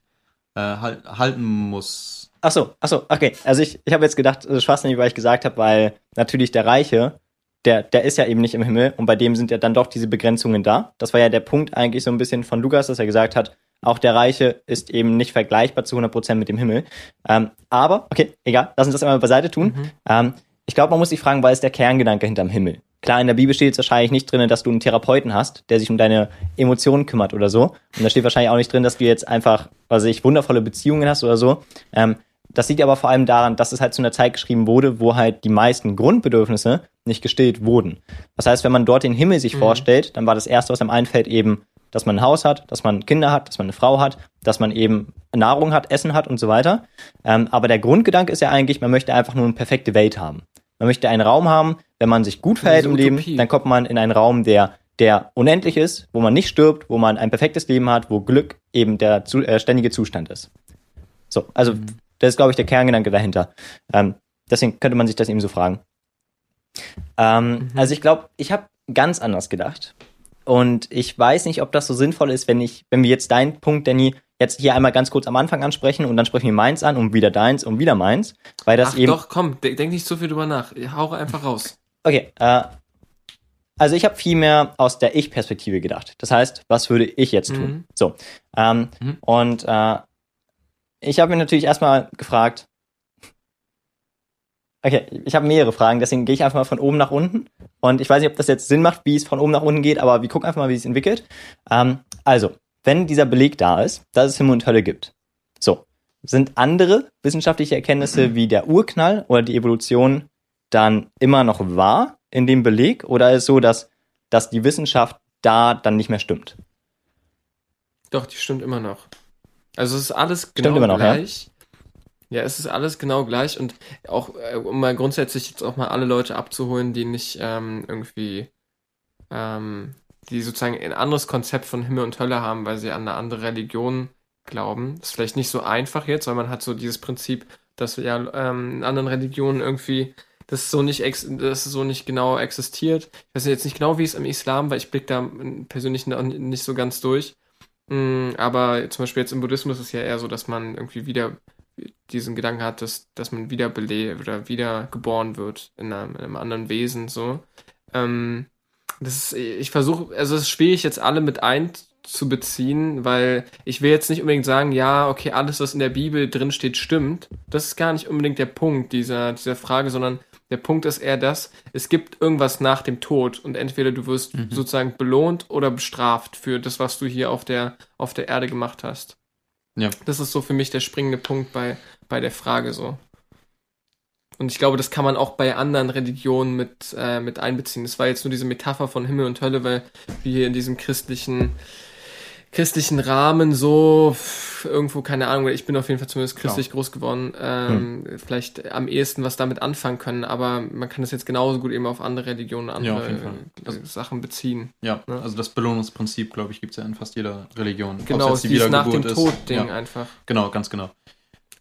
äh, halt, halten muss. ach so, ach so, okay. Also ich, ich habe jetzt gedacht, das ist schwachsinnig, weil ich gesagt habe, weil natürlich der Reiche, der, der ist ja eben nicht im Himmel und bei dem sind ja dann doch diese Begrenzungen da. Das war ja der Punkt eigentlich so ein bisschen von Lukas, dass er gesagt hat, auch der Reiche ist eben nicht vergleichbar zu 100% mit dem Himmel. Ähm, aber, okay, egal, lass uns das einmal beiseite tun. Mhm. Ähm, ich glaube, man muss sich fragen, was ist der Kerngedanke hinterm Himmel? Klar, in der Bibel steht jetzt wahrscheinlich nicht drin, dass du einen Therapeuten hast, der sich um deine Emotionen kümmert oder so. Und da steht wahrscheinlich auch nicht drin, dass du jetzt einfach, was weiß ich, wundervolle Beziehungen hast oder so. Ähm, das liegt aber vor allem daran, dass es halt zu einer Zeit geschrieben wurde, wo halt die meisten Grundbedürfnisse nicht gestillt wurden. Das heißt, wenn man dort den Himmel sich Mhm. vorstellt, dann war das Erste, was einem einfällt, eben, dass man ein Haus hat, dass man Kinder hat, dass man eine Frau hat, dass man eben Nahrung hat, Essen hat und so weiter. Ähm, aber der Grundgedanke ist ja eigentlich, man möchte einfach nur eine perfekte Welt haben. Man möchte einen Raum haben, wenn man sich gut verhält im Leben, dann kommt man in einen Raum, der, der unendlich ist, wo man nicht stirbt, wo man ein perfektes Leben hat, wo Glück eben der zu, äh, ständige Zustand ist. So, also das ist, glaube ich, der Kerngedanke dahinter. Ähm, deswegen könnte man sich das eben so fragen. Ähm, Also ich glaube, ich habe ganz anders gedacht. Und ich weiß nicht, ob das so sinnvoll ist, wenn ich, wenn wir jetzt deinen Punkt, Danny, jetzt hier einmal ganz kurz am Anfang ansprechen und dann sprechen wir meins an und wieder deins und wieder meins, weil das Ach eben. doch, komm, de denk nicht so viel drüber nach. Hau einfach raus. Okay, äh, also ich habe viel mehr aus der Ich-Perspektive gedacht. Das heißt, was würde ich jetzt tun? Mhm. So. Ähm, Mhm. Und äh, ich habe mich natürlich erstmal gefragt, okay, ich habe mehrere Fragen, deswegen gehe ich einfach mal von oben nach unten. Und ich weiß nicht, ob das jetzt Sinn macht, wie es von oben nach unten geht, aber wir gucken einfach mal, wie es entwickelt. Ähm, also, wenn dieser Beleg da ist, dass es Himmel und Hölle gibt, so, sind andere wissenschaftliche Erkenntnisse wie der Urknall oder die Evolution dann immer noch wahr in dem Beleg oder ist es so, dass, dass die Wissenschaft da dann nicht mehr stimmt? Doch, die stimmt immer noch. Also es ist alles genau immer noch, ja? Ja? es ist alles genau gleich und auch, äh, um mal grundsätzlich jetzt auch mal alle Leute abzuholen, die nicht ähm, irgendwie, ähm, die sozusagen ein anderes Konzept von Himmel und Hölle haben, weil sie an eine andere Religion glauben. Das ist vielleicht nicht so einfach jetzt, weil man hat so dieses Prinzip, dass ja ähm, in anderen Religionen irgendwie das so nicht ex das so nicht genau existiert. Ich weiß jetzt nicht genau, wie es im Islam, weil ich blick da persönlich nicht so ganz durch. Mm, Aber zum Beispiel jetzt im Buddhismus ist es ja eher so, dass man irgendwie wieder diesen Gedanken hat, dass, dass man wieder belebt oder wieder geboren wird in einem, in einem anderen Wesen, so. Ähm, das ist, ich versuche, also es ist schwierig jetzt alle mit einzubeziehen, weil ich will jetzt nicht unbedingt sagen, ja, okay, alles, was in der Bibel drin steht, stimmt. Das ist gar nicht unbedingt der Punkt dieser, dieser Frage, sondern der Punkt ist eher das, es gibt irgendwas nach dem Tod und entweder du wirst Mhm. sozusagen belohnt oder bestraft für das, was du hier auf der, auf der Erde gemacht hast. Ja. Das ist so für mich der springende Punkt bei, bei der Frage so. Und ich glaube, das kann man auch bei anderen Religionen mit, äh, mit einbeziehen. Das war jetzt nur diese Metapher von Himmel und Hölle, weil wir hier in diesem christlichen, christlichen Rahmen so irgendwo, keine Ahnung, ich bin auf jeden Fall zumindest christlich groß geworden, ähm, vielleicht am ehesten was damit anfangen können, aber man kann das jetzt genauso gut eben auf andere Religionen, andere Fall. äh, Sachen beziehen. Ja, Ja. also das Belohnungsprinzip, glaube ich, gibt es ja in fast jeder Religion. Genau, jetzt die nach dem. Tod-Ding Ja, einfach. genau, ganz genau.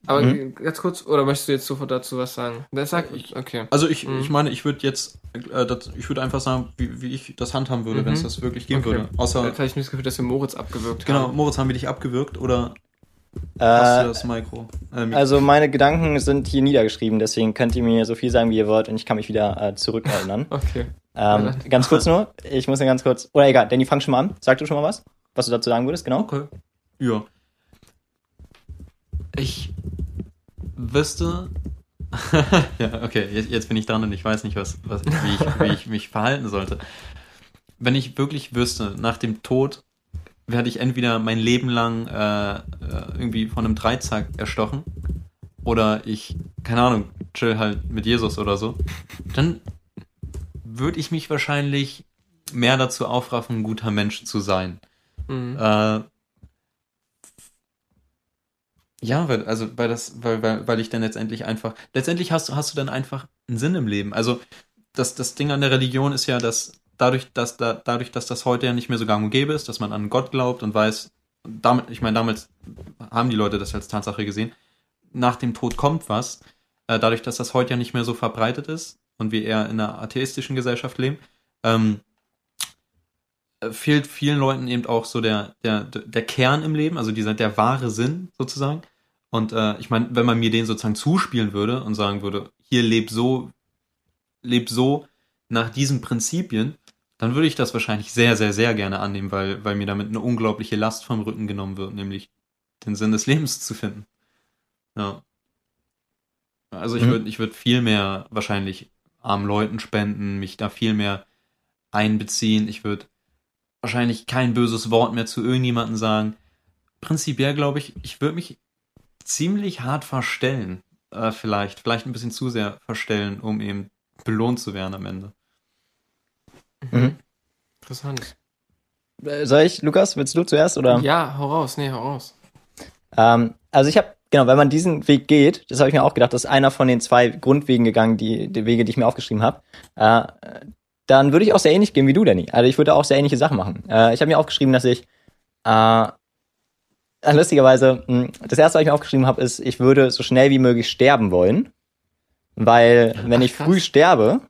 Aber Mhm. ganz kurz, oder möchtest du jetzt sofort dazu was sagen? Das sag Ich- okay. Also ich, Mhm. ich meine, ich würde jetzt, äh, das, ich würde einfach sagen, wie, wie ich das handhaben würde, Mhm. wenn es das wirklich geben Okay. würde. Außer, Vielleicht nicht das Gefühl, dass wir Moritz abgewürgt genau, haben. Moritz, haben wir dich abgewürgt oder hast du Äh, das Mikro? Äh, Mikro? also meine Gedanken sind hier niedergeschrieben, deswegen könnt ihr mir so viel sagen, wie ihr wollt und ich kann mich wieder äh, zurückerinnern. Okay. ähm, ganz kurz nur, ich muss ja ganz kurz, oder egal, Danny, fang schon mal an. Sag du schon mal was, was du dazu sagen würdest, genau? Okay. Ja. Ich wüsste. ja, okay, jetzt, jetzt bin ich dran und ich weiß nicht, was, was, wie, ich, wie ich mich verhalten sollte. Wenn ich wirklich wüsste, nach dem Tod werde ich entweder mein Leben lang äh, äh, irgendwie von einem Dreizack erstochen oder ich, keine Ahnung, chill halt mit Jesus oder so, dann würde ich mich wahrscheinlich mehr dazu aufraffen, ein guter Mensch zu sein. Mhm. Äh, ja, weil, also, weil das, weil, weil, weil ich dann letztendlich einfach, letztendlich hast du, hast du dann einfach einen Sinn im Leben. Also, das, das Ding an der Religion ist ja, dass dadurch, dass da, dadurch, dass das heute ja nicht mehr so gang und gäbe ist, dass man an Gott glaubt und weiß, damit, ich meine, damals haben die Leute das als Tatsache gesehen, nach dem Tod kommt was, äh, dadurch, dass das heute ja nicht mehr so verbreitet ist und wir eher in einer atheistischen Gesellschaft leben, ähm, äh, fehlt vielen Leuten eben auch so der, der, der Kern im Leben, also dieser, der wahre Sinn sozusagen. Und äh, ich meine, wenn man mir den sozusagen zuspielen würde und sagen würde, hier leb so, leb so nach diesen Prinzipien, dann würde ich das wahrscheinlich sehr, sehr, sehr gerne annehmen, weil, weil mir damit eine unglaubliche Last vom Rücken genommen wird, nämlich den Sinn des Lebens zu finden. Ja. Also ich Mhm. würde ich würd viel mehr wahrscheinlich armen Leuten spenden, mich da viel mehr einbeziehen. Ich würde wahrscheinlich kein böses Wort mehr zu irgendjemandem sagen. Prinzipiell glaube ich, ich würde mich ziemlich hart verstellen. Äh, vielleicht, vielleicht ein bisschen zu sehr verstellen, um eben belohnt zu werden am Ende. Mhm. Interessant. Äh, Soll ich, Lukas, willst du zuerst oder? Ja, hau raus, nee, hau raus. Ähm, also ich habe, genau, wenn man diesen Weg geht, das habe ich mir auch gedacht, das ist einer von den zwei Grundwegen gegangen, die, die Wege, die ich mir aufgeschrieben habe. Äh, dann würde ich auch sehr ähnlich gehen wie du, Danny. Also ich würde auch sehr ähnliche Sachen machen. Äh, ich habe mir aufgeschrieben, dass ich äh, lustigerweise, mh, das erste, was ich mir aufgeschrieben habe, ist, ich würde so schnell wie möglich sterben wollen. Weil, wenn Ach, ich früh sterbe,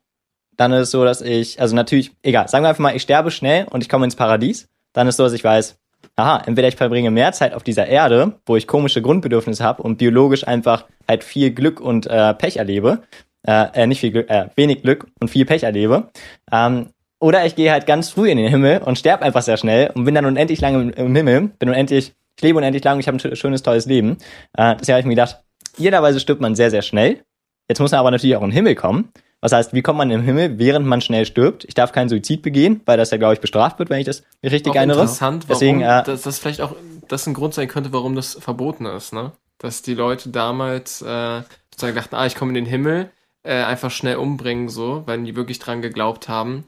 dann ist es so, dass ich, also natürlich, egal, sagen wir einfach mal, ich sterbe schnell und ich komme ins Paradies, dann ist es so, dass ich weiß, aha, entweder ich verbringe mehr Zeit auf dieser Erde, wo ich komische Grundbedürfnisse habe und biologisch einfach halt viel Glück und äh, Pech erlebe, äh, äh, nicht viel Glück, äh, wenig Glück und viel Pech erlebe, ähm, oder ich gehe halt ganz früh in den Himmel und sterbe einfach sehr schnell und bin dann unendlich lange im, im Himmel, bin unendlich, ich lebe unendlich lang und ich habe ein schö- schönes, tolles Leben. Äh, deswegen habe ich mir gedacht, idealerweise stirbt man sehr, sehr schnell. Jetzt muss man aber natürlich auch in den Himmel kommen. Was heißt, wie kommt man in den Himmel, während man schnell stirbt? Ich darf keinen Suizid begehen, weil das ja, glaube ich, bestraft wird, wenn ich das mir richtig Auch erinnere. interessant, warum Deswegen, äh, das, das vielleicht auch das ein Grund sein könnte, warum das verboten ist, ne? Dass die Leute damals äh, sozusagen dachten, ah, ich komme in den Himmel, äh, einfach schnell umbringen, so, weil die wirklich dran geglaubt haben.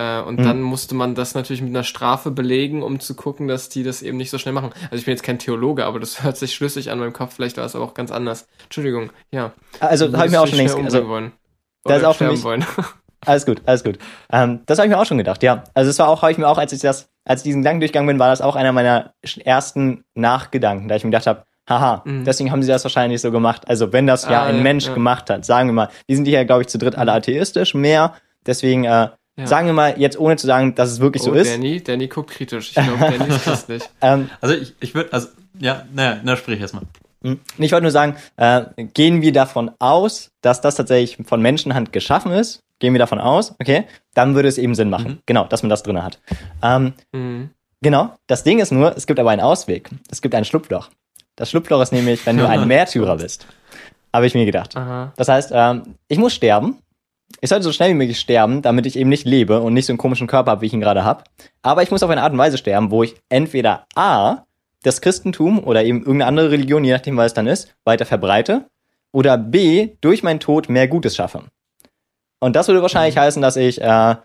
Äh, und Mhm. dann musste man das natürlich mit einer Strafe belegen, um zu gucken, dass die das eben nicht so schnell machen. Also ich bin jetzt kein Theologe, aber das hört sich schlüssig an meinem Kopf, vielleicht war es aber auch ganz anders. Entschuldigung, ja. Also, habe ich mir auch schon längst, also, wollen. das ist auch für mich- wollen. Alles gut, alles gut. Ähm, das habe ich mir auch schon gedacht, ja. Also es war auch, habe ich mir auch, als ich das, als ich diesen Gedanken durchgegangen bin, war das auch einer meiner ersten Nachgedanken, da ich mir gedacht habe, haha, Mhm. deswegen haben sie das wahrscheinlich so gemacht. Also wenn das ja Ah, ein ja, Mensch ja. gemacht hat, sagen wir mal, wir sind hier, glaube ich, zu dritt alle atheistisch, mehr. Deswegen äh, Ja. sagen wir mal, jetzt ohne zu sagen, dass es wirklich oh, so ist. Danny, Danny guckt kritisch. Ich glaube, Danny ist christlich. Ähm, Also ich, ich würde, also, ja, naja, na, sprich erstmal. Hm. Ich wollte nur sagen, äh, gehen wir davon aus, dass das tatsächlich von Menschenhand geschaffen ist, gehen wir davon aus, okay, dann würde es eben Sinn machen. Mhm. Genau, dass man das drinne hat. Ähm, Mhm. genau, das Ding ist nur, es gibt aber einen Ausweg. Es gibt ein Schlupfloch. Das Schlupfloch ist nämlich, wenn du ein Märtyrer bist. Habe ich mir gedacht. Aha. Das heißt, ähm, ich muss sterben. Ich sollte so schnell wie möglich sterben, damit ich eben nicht lebe und nicht so einen komischen Körper habe, wie ich ihn gerade habe. Aber ich muss auf eine Art und Weise sterben, wo ich entweder A, das Christentum oder eben irgendeine andere Religion, je nachdem, was es dann ist, weiter verbreite, oder B, durch meinen Tod mehr Gutes schaffe. Und das würde wahrscheinlich heißen, dass ich äh,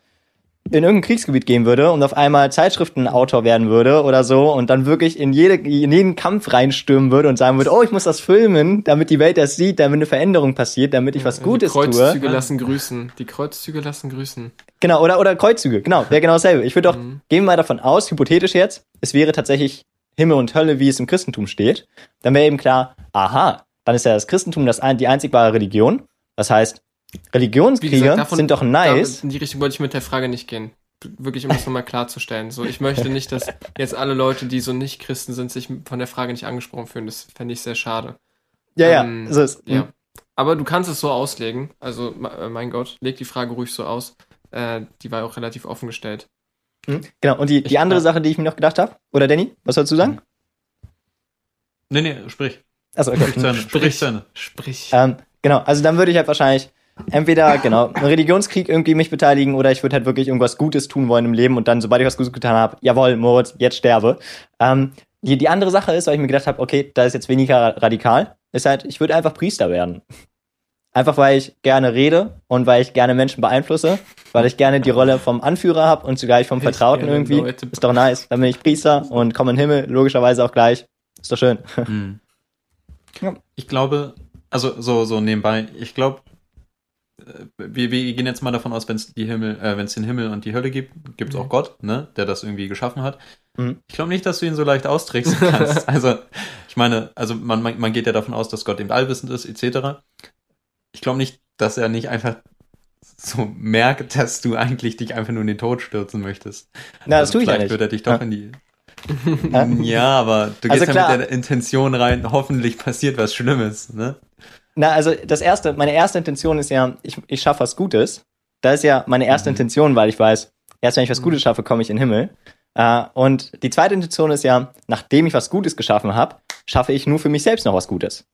in irgendein Kriegsgebiet gehen würde und auf einmal Zeitschriftenautor werden würde oder so und dann wirklich in, jede, in jeden Kampf reinstürmen würde und sagen würde, oh, ich muss das filmen, damit die Welt das sieht, damit eine Veränderung passiert, damit ich was Gutes Die Kreuzzüge tue. lassen grüßen. Die Kreuzzüge lassen grüßen. Genau, oder, oder Kreuzzüge, genau, wäre genau dasselbe. Ich würde doch, Mhm. gehen wir mal davon aus, hypothetisch jetzt, es wäre tatsächlich Himmel und Hölle, wie es im Christentum steht, dann wäre eben klar, aha, dann ist ja das Christentum das, die einzig wahre Religion. Das heißt, Religionskriege gesagt, davon- sind doch nice. da- In die Richtung wollte ich mit der Frage nicht gehen. Wirklich, um das nochmal klarzustellen. So, ich möchte nicht, dass jetzt alle Leute, die so nicht Christen sind, sich von der Frage nicht angesprochen fühlen. Das fände ich sehr schade. ja, ja, ähm, so ist, Ja. Aber du kannst es so auslegen. Also, äh, mein Gott, leg die Frage ruhig so aus. Äh, die war auch relativ offen gestellt. Mhm. Genau, und die, die Ich- andere ja. Sache, die ich mir noch gedacht habe, oder Danny, was sollst du sagen? Nee, nee, sprich. Achso, Sprich okay. Sprich zu Ende. Sprich. ähm, genau, also dann würde ich halt wahrscheinlich entweder, genau, einen Religionskrieg irgendwie mich beteiligen oder ich würde halt wirklich irgendwas Gutes tun wollen im Leben und dann, sobald ich was Gutes getan habe, jawohl, Moritz, jetzt sterbe. Ähm, die, die andere Sache ist, weil ich mir gedacht habe, okay, da ist jetzt weniger radikal, ist halt, ich würde einfach Priester werden. Einfach weil ich gerne rede und weil ich gerne Menschen beeinflusse, weil ich gerne die Rolle vom Anführer habe und zugleich vom Vertrauten irgendwie. Leute Ist doch nice. Dann bin ich Priester und komme in den Himmel, logischerweise auch gleich. Ist doch schön. Hm. Ja. Ich glaube, also so, so nebenbei, ich glaube, wir, wir gehen jetzt mal davon aus, wenn es die Himmel, äh, wenn es den Himmel und die Hölle gibt, gibt es auch Mhm. Gott, ne, der das irgendwie geschaffen hat. Mhm. Ich glaube nicht, dass du ihn so leicht austricksen kannst. also, ich meine, also man, man, man geht ja davon aus, dass Gott eben allwissend ist, etc. Ich glaube nicht, dass er nicht einfach so merkt, dass du eigentlich dich einfach nur in den Tod stürzen möchtest. Na, das Also tue ich ja vielleicht nicht. wird er dich doch Ja. in die. Ja, aber du Also gehst ja klar. mit der Intention rein, hoffentlich passiert was Schlimmes, ne? Na, also das erste, meine erste Intention ist ja, ich, ich schaffe was Gutes. Das ist ja meine erste Intention, weil ich weiß, erst wenn ich was Gutes schaffe, komme ich in den Himmel. Äh, und die zweite Intention ist ja, nachdem ich was Gutes geschaffen habe, schaffe ich nur für mich selbst noch was Gutes.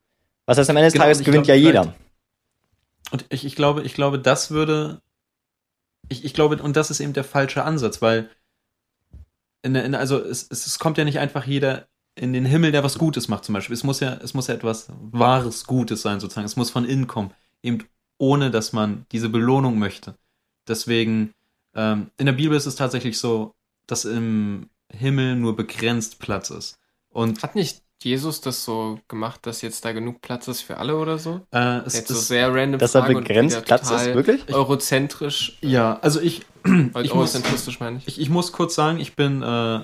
Was heißt, am Ende des Genau, Tages gewinnt glaub, ja jeder. Und ich, ich glaube, ich glaube, das würde, ich, ich glaube, und das ist eben der falsche Ansatz, weil, in, der- in, also es, es kommt ja nicht einfach jeder in den Himmel, der was Gutes macht, zum Beispiel. Es muss ja, es muss ja etwas wahres Gutes sein, sozusagen. Es muss von innen kommen, eben ohne, dass man diese Belohnung möchte. Deswegen, ähm, in der Bibel ist es tatsächlich so, dass im Himmel nur begrenzt Platz ist. Und Hat nicht Jesus das so gemacht, dass jetzt da genug Platz ist für alle oder so? äh, es, Jetzt so das, sehr random Dass da begrenzt Platz ist, total wirklich? Eurozentrisch, ja, also ich, ich muss, eurozentristisch meine ich. Ich, ich muss kurz sagen, ich bin äh,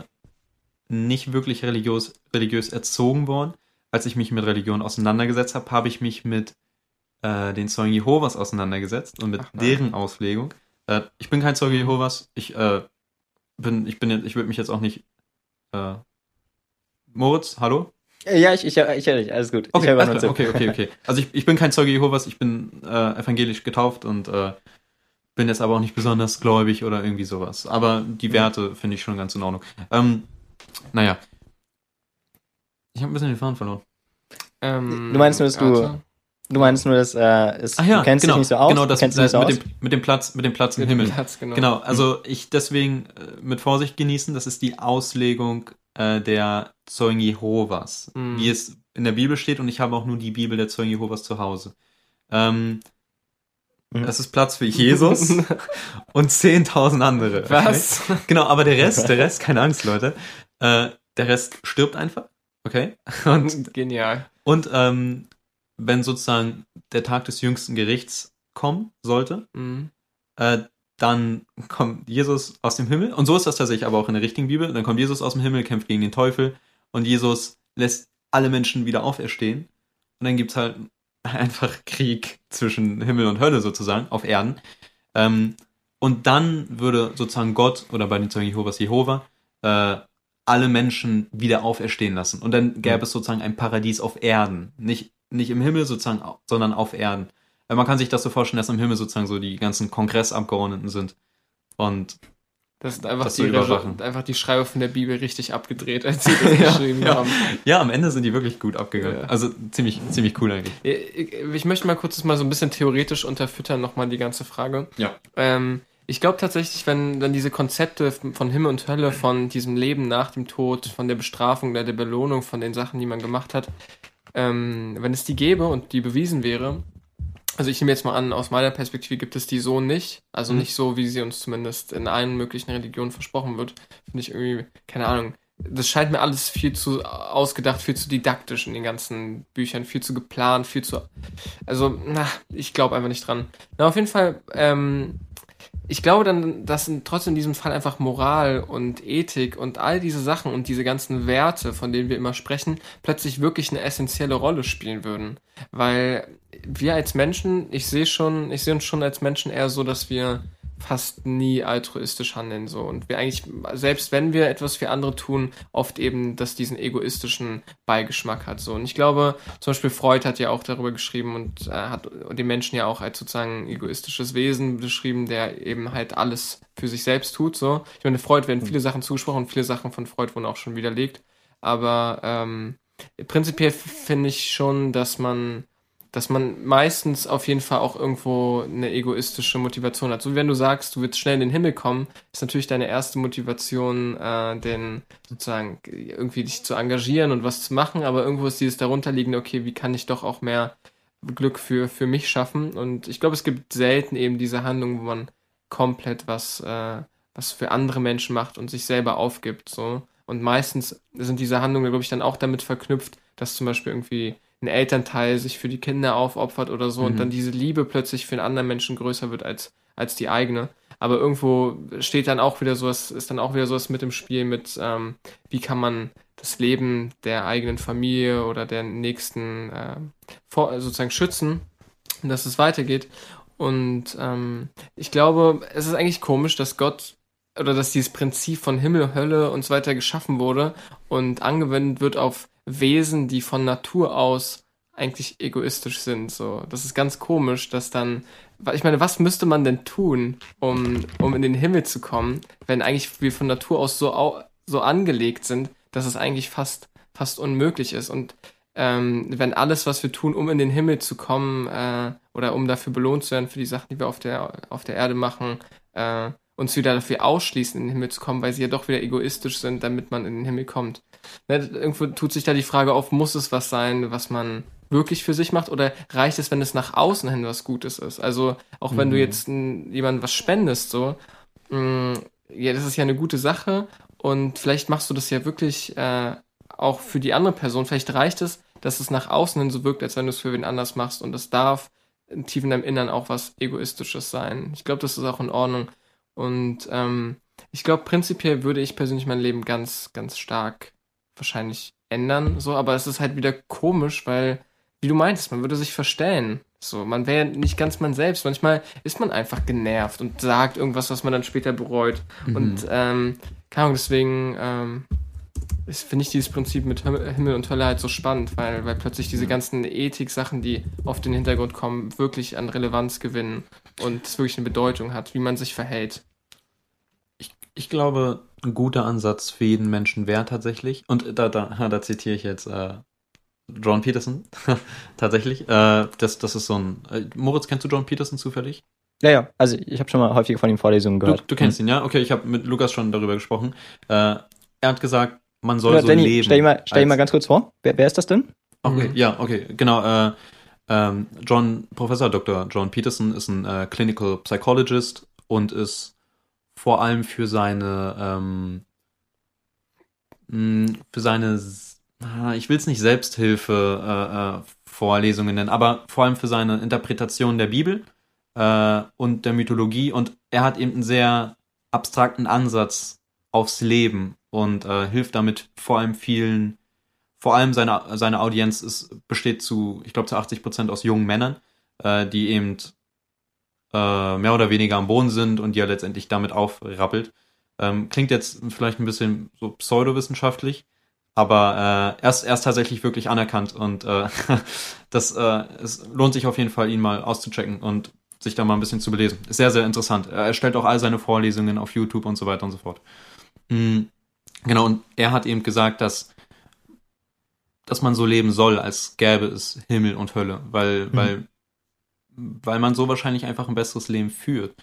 nicht wirklich religiös, religiös erzogen worden. Als ich mich mit Religion auseinandergesetzt habe, habe ich mich mit äh, den Zeugen Jehovas auseinandergesetzt und mit deren Auslegung. Äh, ich bin kein Zeuge Jehovas. Ich äh, bin, ich bin, jetzt- ich würde mich jetzt auch nicht. Äh, Moritz, hallo? Ja, ich, ich, ich höre dich, alles gut. Okay, alles klar, okay, okay, okay. Also ich, ich bin kein Zeuge Jehovas, ich bin äh, evangelisch getauft und äh, bin jetzt aber auch nicht besonders gläubig oder irgendwie sowas. Aber die Werte finde ich schon ganz in Ordnung. Ähm, naja. Ich habe ein bisschen den Faden verloren. Ähm, Du meinst nur, dass du-. Du meinst nur, dass äh, es, Ach ja, du kennst genau, dich nicht so aus? genau, das, kennst dich nicht das so mit, aus? dem, mit dem Platz, mit dem Platz im Mit dem Himmel. Platz, genau. Genau, also ich deswegen äh, mit Vorsicht genießen, das ist die Auslegung äh, der Zeugen Jehovas, Mhm. wie es in der Bibel steht und ich habe auch nur die Bibel der Zeugen Jehovas zu Hause. Ähm, Mhm. Es ist Platz für Jesus und 10.000 andere. okay? Was? Genau, aber der Rest, der Rest, keine Angst, Leute, äh, der Rest stirbt einfach, okay? Und Genial. und ähm, wenn sozusagen der Tag des jüngsten Gerichts kommen sollte, Mhm. äh, dann kommt Jesus aus dem Himmel. Und so ist das tatsächlich aber auch in der richtigen Bibel. Dann kommt Jesus aus dem Himmel, kämpft gegen den Teufel und Jesus lässt alle Menschen wieder auferstehen. Und dann gibt's halt einfach Krieg zwischen Himmel und Hölle sozusagen auf Erden. Ähm, und dann würde sozusagen Gott oder bei den Zeugen Jehovas Jehova äh, alle Menschen wieder auferstehen lassen. Und dann gäbe es sozusagen ein Paradies auf Erden. Nicht, nicht im Himmel sozusagen, sondern auf Erden. Weil man kann sich das so vorstellen, dass im Himmel sozusagen so die ganzen Kongressabgeordneten sind. Und Das sind einfach Das die, einfach die Schreiber von der Bibel richtig abgedreht, als sie das Ja, geschrieben ja. haben. ja, am Ende sind die wirklich gut abgegangen. Ja. Also ziemlich, ziemlich cool eigentlich. Ich, ich möchte mal kurz das mal so ein bisschen theoretisch unterfüttern, nochmal die ganze Frage. Ja. Ähm, ich glaube tatsächlich, wenn dann diese Konzepte von Himmel und Hölle, von diesem Leben nach dem Tod, von der Bestrafung oder der Belohnung, von den Sachen, die man gemacht hat, ähm, wenn es die gäbe und die bewiesen wäre, also ich nehme jetzt mal an, aus meiner Perspektive gibt es die so nicht, also Mhm. nicht so, wie sie uns zumindest in allen möglichen Religionen versprochen wird, finde ich irgendwie, keine Ahnung, das scheint mir alles viel zu ausgedacht, viel zu didaktisch in den ganzen Büchern, viel zu geplant, viel zu. Also, na, ich glaube einfach nicht dran. Na, auf jeden Fall, ähm, ich glaube dann, dass trotzdem in diesem Fall einfach Moral und Ethik und all diese Sachen und diese ganzen Werte, von denen wir immer sprechen, plötzlich wirklich eine essentielle Rolle spielen würden. Weil wir als Menschen, ich sehe schon, ich sehe uns schon als Menschen eher so, dass wir fast nie altruistisch handeln so. Und wir eigentlich selbst wenn wir etwas für andere tun oft eben das diesen egoistischen Beigeschmack hat so. Und ich glaube zum Beispiel Freud hat ja auch darüber geschrieben und äh, hat den Menschen ja auch als sozusagen egoistisches Wesen beschrieben der eben halt alles für sich selbst tut so. Ich meine Freud werden viele Sachen zugesprochen und viele Sachen von Freud wurden auch schon widerlegt. Aber ähm, prinzipiell finde ich schon dass man dass man meistens auf jeden Fall auch irgendwo eine egoistische Motivation hat. So wie wenn du sagst, du willst schnell in den Himmel kommen, ist natürlich deine erste Motivation, äh, den sozusagen irgendwie dich zu engagieren und was zu machen, aber irgendwo ist dieses darunterliegende, okay, wie kann ich doch auch mehr Glück für, für mich schaffen? Und ich glaube, es gibt selten eben diese Handlung, wo man komplett was, äh, was für andere Menschen macht und sich selber aufgibt. So. Und meistens sind diese Handlungen, glaube ich, dann auch damit verknüpft, dass zum Beispiel irgendwie ein Elternteil sich für die Kinder aufopfert oder so Mhm. und dann diese Liebe plötzlich für einen anderen Menschen größer wird als, als die eigene. Aber irgendwo steht dann auch wieder sowas, ist dann auch wieder sowas mit im Spiel mit, ähm, wie kann man das Leben der eigenen Familie oder der nächsten äh, vor, sozusagen schützen, dass es weitergeht. Und ähm, ich glaube, es ist eigentlich komisch, dass Gott oder dass dieses Prinzip von Himmel, Hölle und so weiter geschaffen wurde und angewendet wird auf Wesen, die von Natur aus eigentlich egoistisch sind. So, das ist ganz komisch, dass dann, ich meine, was müsste man denn tun, um, um in den Himmel zu kommen, wenn eigentlich wir von Natur aus so, so angelegt sind, dass es eigentlich fast, fast unmöglich ist. Und ähm, wenn alles, was wir tun, um in den Himmel zu kommen äh, oder um dafür belohnt zu werden für die Sachen, die wir auf der, auf der Erde machen, äh, uns wieder dafür ausschließen, in den Himmel zu kommen, weil sie ja doch wieder egoistisch sind, damit man in den Himmel kommt. Ne, irgendwo tut sich da die Frage auf, muss es was sein, was man wirklich für sich macht oder reicht es, wenn es nach außen hin was Gutes ist? Also auch wenn mhm. du jetzt jemandem was spendest, so, mh, mm, ja, das ist ja eine gute Sache und vielleicht machst du das ja wirklich äh, auch für die andere Person. Vielleicht reicht es, dass es nach außen hin so wirkt, als wenn du es für wen anders machst und es darf tief in deinem Innern auch was Egoistisches sein. Ich glaube, das ist auch in Ordnung. Und ähm, ich glaube, prinzipiell würde ich persönlich mein Leben ganz, ganz stark wahrscheinlich ändern. So, aber es ist halt wieder komisch, weil, wie du meintest, man würde sich verstellen. So, man wäre nicht ganz man selbst. Manchmal ist man einfach genervt und sagt irgendwas, was man dann später bereut. Mhm. Und ähm, keine Ahnung, deswegen ähm, finde ich dieses Prinzip mit Himmel und Hölle halt so spannend, weil, weil plötzlich diese ganzen Ethik-Sachen, die auf den Hintergrund kommen, wirklich an Relevanz gewinnen und es wirklich eine Bedeutung hat, wie man sich verhält. Ich glaube, ein guter Ansatz für jeden Menschen wäre tatsächlich, und da, da, da zitiere ich jetzt äh, John Peterson, tatsächlich, äh, das, das ist so ein, äh, Moritz, kennst du John Peterson zufällig? Ja, ja, also ich habe schon mal häufiger von ihm Vorlesungen gehört. Du, du kennst mhm. ihn, ja? Okay, ich habe mit Lukas schon darüber gesprochen. Äh, er hat gesagt, man soll ja, so Danny, leben. Stell dir mal, stell mal ganz kurz vor, wer, wer ist das denn? Okay, mhm. ja, okay, genau. Äh, ähm, John, Professor Dr. John Peterson ist ein äh, Clinical Psychologist und ist vor allem für seine ähm, hm, für seine ah, ich will es nicht Selbsthilfe äh, äh, Vorlesungen nennen, aber vor allem für seine Interpretation der Bibel äh, und der Mythologie und er hat eben einen sehr abstrakten Ansatz aufs Leben und äh, hilft damit vor allem vielen, vor allem seine, seine Audienz ist, besteht zu, ich glaube, zu 80 Prozent aus jungen Männern, äh, die eben äh, mehr oder weniger am Boden sind und die er letztendlich damit aufrappelt. Ähm, klingt jetzt vielleicht ein bisschen so pseudowissenschaftlich, aber äh, er, ist, er ist tatsächlich wirklich anerkannt und äh, das äh, es lohnt sich auf jeden Fall, ihn mal auszuchecken und sich da mal ein bisschen zu belesen. Ist sehr, sehr interessant. Er stellt auch all seine Vorlesungen auf YouTube und so weiter und so fort. Mhm. Genau, und er hat eben gesagt, dass, dass man so leben soll, als gäbe es Himmel und Hölle, weil, mhm. weil weil man so wahrscheinlich einfach ein besseres Leben führt.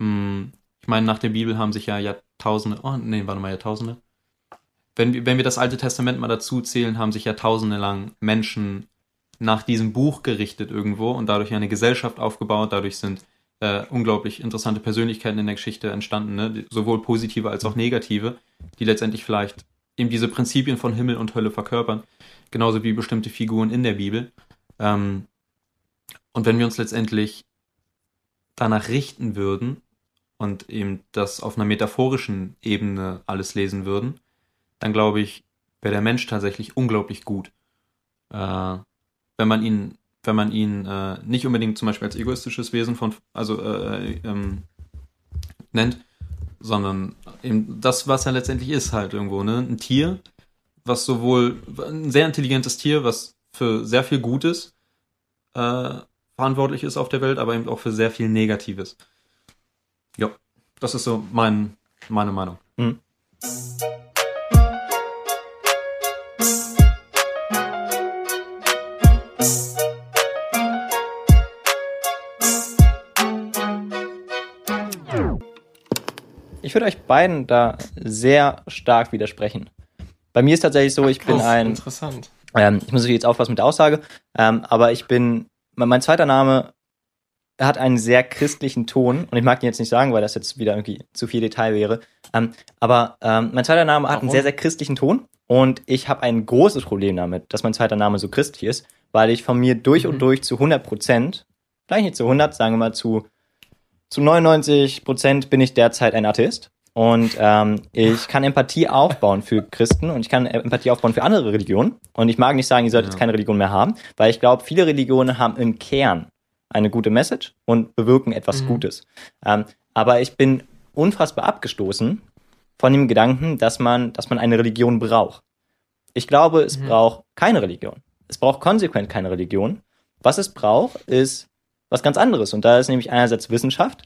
Hm, ich meine, nach der Bibel haben sich ja Jahrtausende, oh nee, warte mal, Jahrtausende. Wenn, wenn wir das Alte Testament mal dazu zählen, haben sich Jahrtausende lang Menschen nach diesem Buch gerichtet irgendwo und dadurch eine Gesellschaft aufgebaut. Dadurch sind äh, unglaublich interessante Persönlichkeiten in der Geschichte entstanden, ne? sowohl positive als auch negative, die letztendlich vielleicht eben diese Prinzipien von Himmel und Hölle verkörpern, genauso wie bestimmte Figuren in der Bibel. Ähm, und wenn wir uns letztendlich danach richten würden und eben das auf einer metaphorischen Ebene alles lesen würden, dann glaube ich, wäre der Mensch tatsächlich unglaublich gut. Äh, wenn man ihn, wenn man ihn äh, nicht unbedingt zum Beispiel als egoistisches Wesen von, also äh, ähm, nennt, sondern eben das, was er letztendlich ist, halt irgendwo, ne? Ein Tier, was sowohl ein sehr intelligentes Tier, was für sehr viel Gutes äh, verantwortlich ist auf der Welt, aber eben auch für sehr viel Negatives. Ja, das ist so mein, meine Meinung. Mhm. Ich würde euch beiden da sehr stark widersprechen. Bei mir ist tatsächlich so, ich Ach, bin ein. Interessant. Ähm, ich muss jetzt aufpassen mit der Aussage, ähm, aber ich bin mein zweiter Name hat einen sehr christlichen Ton und ich mag ihn jetzt nicht sagen, weil das jetzt wieder irgendwie zu viel Detail wäre. Ähm, aber ähm, mein zweiter Name hat Warum? einen sehr, sehr christlichen Ton und ich habe ein großes Problem damit, dass mein zweiter Name so christlich ist, weil ich von mir durch mhm. und durch zu 100 Prozent, vielleicht nicht zu 100, sagen wir mal zu, zu 99 Prozent bin ich derzeit ein Atheist. Und ähm, ich kann Empathie aufbauen für Christen und ich kann Empathie aufbauen für andere Religionen. Und ich mag nicht sagen, ihr solltet ja. keine Religion mehr haben, weil ich glaube, viele Religionen haben im Kern eine gute Message und bewirken etwas mhm. Gutes. Ähm, aber ich bin unfassbar abgestoßen von dem Gedanken, dass man, dass man eine Religion braucht. Ich glaube, es Mhm. braucht keine Religion. Es braucht konsequent keine Religion. Was es braucht, ist was ganz anderes. Und da ist nämlich einerseits Wissenschaft.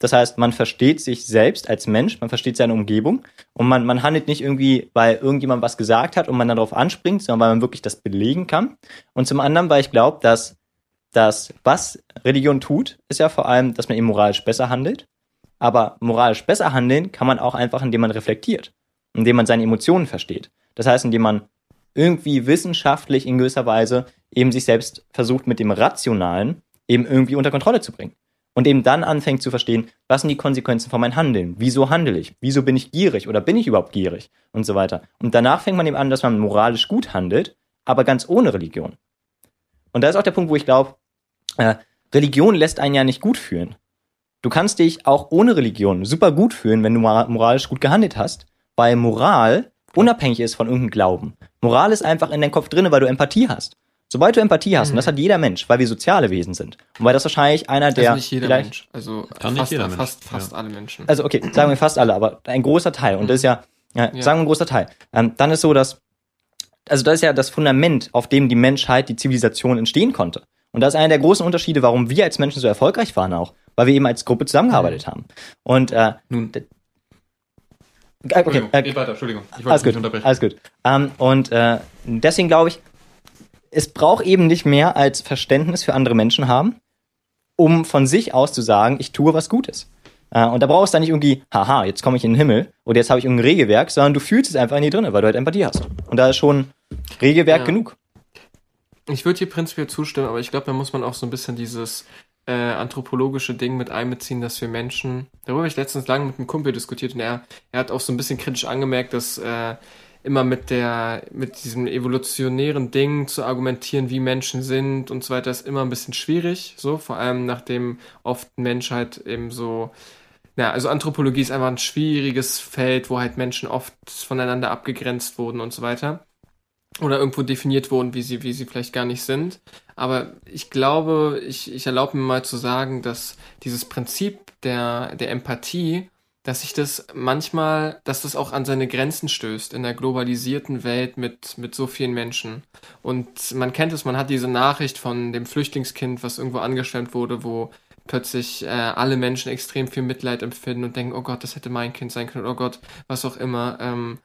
Das heißt, man versteht sich selbst als Mensch, man versteht seine Umgebung und man, man handelt nicht irgendwie, weil irgendjemand was gesagt hat und man darauf anspringt, sondern weil man wirklich das belegen kann. Und zum anderen, weil ich glaube, dass das, was Religion tut, ist ja vor allem, dass man eben moralisch besser handelt. Aber moralisch besser handeln kann man auch einfach, indem man reflektiert, indem man seine Emotionen versteht. Das heißt, indem man irgendwie wissenschaftlich in gewisser Weise eben sich selbst versucht, mit dem Rationalen eben irgendwie unter Kontrolle zu bringen. Und eben dann anfängt zu verstehen, was sind die Konsequenzen von meinem Handeln? Wieso handle ich? Wieso bin ich gierig oder bin ich überhaupt gierig? Und so weiter. Und danach fängt man eben an, dass man moralisch gut handelt, aber ganz ohne Religion. Und da ist auch der Punkt, wo ich glaube, äh, Religion lässt einen ja nicht gut fühlen. Du kannst dich auch ohne Religion super gut fühlen, wenn du mora- moralisch gut gehandelt hast, weil Moral unabhängig ist von irgendeinem Glauben. Moral ist einfach in deinem Kopf drinne, weil du Empathie hast. Sobald du Empathie hast, und das hat jeder Mensch, weil wir soziale Wesen sind. Und weil das wahrscheinlich einer der also nicht jeder vielleicht- Mensch. Also Kann fast, nicht jeder Mensch, fast, fast ja. alle Menschen. also okay, sagen wir fast alle, aber ein großer Teil. Und das ist ja, ja, Ja. sagen wir ein großer Teil. Ähm, dann ist so, dass, also das ist ja das Fundament, auf dem die Menschheit, die Zivilisation entstehen konnte. Und das ist einer der großen Unterschiede, warum wir als Menschen so erfolgreich waren auch, weil wir eben als Gruppe zusammengearbeitet haben. Und äh, Nun, äh, okay, Entschuldigung, äh, geht weiter, Entschuldigung. Ich alles wollte nicht gut, unterbrechen. alles gut. Ähm, und äh, deswegen glaube ich, es braucht eben nicht mehr als Verständnis für andere Menschen haben, um von sich aus zu sagen, ich tue was Gutes. Äh, und da brauchst du dann nicht irgendwie, haha, jetzt komme ich in den Himmel oder jetzt habe ich irgendein Regelwerk, sondern du fühlst es einfach in dir drin, weil du halt Empathie hast. Und da ist schon Regelwerk Ja. genug. Ich würde hier prinzipiell zustimmen, aber ich glaube, da muss man auch so ein bisschen dieses äh, anthropologische Ding mit einbeziehen, dass wir Menschen, darüber habe ich letztens lange mit einem Kumpel diskutiert und er, er hat auch so ein bisschen kritisch angemerkt, dass äh, immer mit der, mit diesem evolutionären Ding zu argumentieren, wie Menschen sind und so weiter, ist immer ein bisschen schwierig, so, vor allem nachdem oft Menschheit eben so ja, also Anthropologie ist einfach ein schwieriges Feld, wo halt Menschen oft voneinander abgegrenzt wurden und so weiter. Oder irgendwo definiert wurden, wie sie, wie sie vielleicht gar nicht sind. Aber ich glaube, ich, ich erlaube mir mal zu sagen, dass dieses Prinzip der, der Empathie, dass sich das manchmal, dass das auch an seine Grenzen stößt in der globalisierten Welt mit, mit so vielen Menschen. Und man kennt es, man hat diese Nachricht von dem Flüchtlingskind, was irgendwo angeschwemmt wurde, wo plötzlich äh, alle Menschen extrem viel Mitleid empfinden und denken, oh Gott, das hätte mein Kind sein können, oh Gott, was auch immer. Ähm,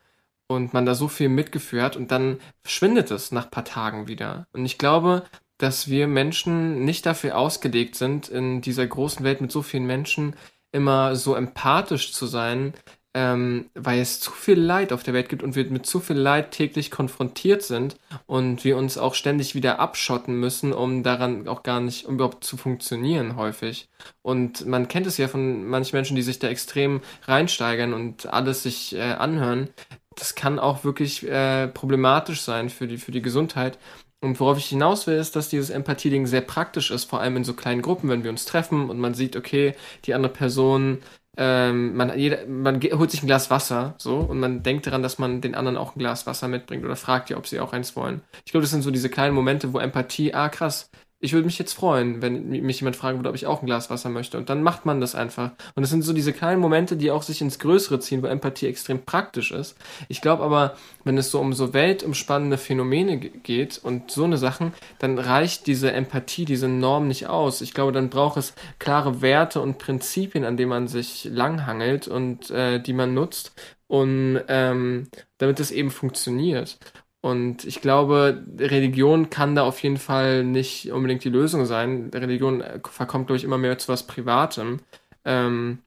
und man da so viel Mitgefühl hat und dann verschwindet es nach paar Tagen wieder. Und ich glaube, dass wir Menschen nicht dafür ausgelegt sind, in dieser großen Welt mit so vielen Menschen immer so empathisch zu sein, ähm, weil es zu viel Leid auf der Welt gibt und wir mit zu viel Leid täglich konfrontiert sind und wir uns auch ständig wieder abschotten müssen, um daran auch gar nicht, um überhaupt zu funktionieren häufig. Und man kennt es ja von manchen Menschen, die sich da extrem reinsteigern und alles sich äh, anhören. Das kann auch wirklich äh, problematisch sein für die, für die Gesundheit. Und worauf ich hinaus will, ist, dass dieses Empathie-Ding sehr praktisch ist, vor allem in so kleinen Gruppen, wenn wir uns treffen und man sieht, okay, die andere Person, ähm, man, jeder, man holt sich ein Glas Wasser, so, und man denkt daran, dass man den anderen auch ein Glas Wasser mitbringt oder fragt ja, ob sie auch eins wollen. Ich glaube, das sind so diese kleinen Momente, wo Empathie, ah, krass, ich würde mich jetzt freuen, wenn mich jemand fragen würde, ob ich auch ein Glas Wasser möchte. Und dann macht man das einfach. Und das sind so diese kleinen Momente, die auch sich ins Größere ziehen, wo Empathie extrem praktisch ist. Ich glaube aber, wenn es so um so weltumspannende Phänomene ge- geht und so eine Sachen, dann reicht diese Empathie, diese Norm nicht aus. Ich glaube, dann braucht es klare Werte und Prinzipien, an denen man sich langhangelt und äh, die man nutzt, und ähm, damit es eben funktioniert. Und ich glaube, Religion kann da auf jeden Fall nicht unbedingt die Lösung sein. Religion äh, verkommt, glaube ich, immer mehr zu was Privatem. Ähm,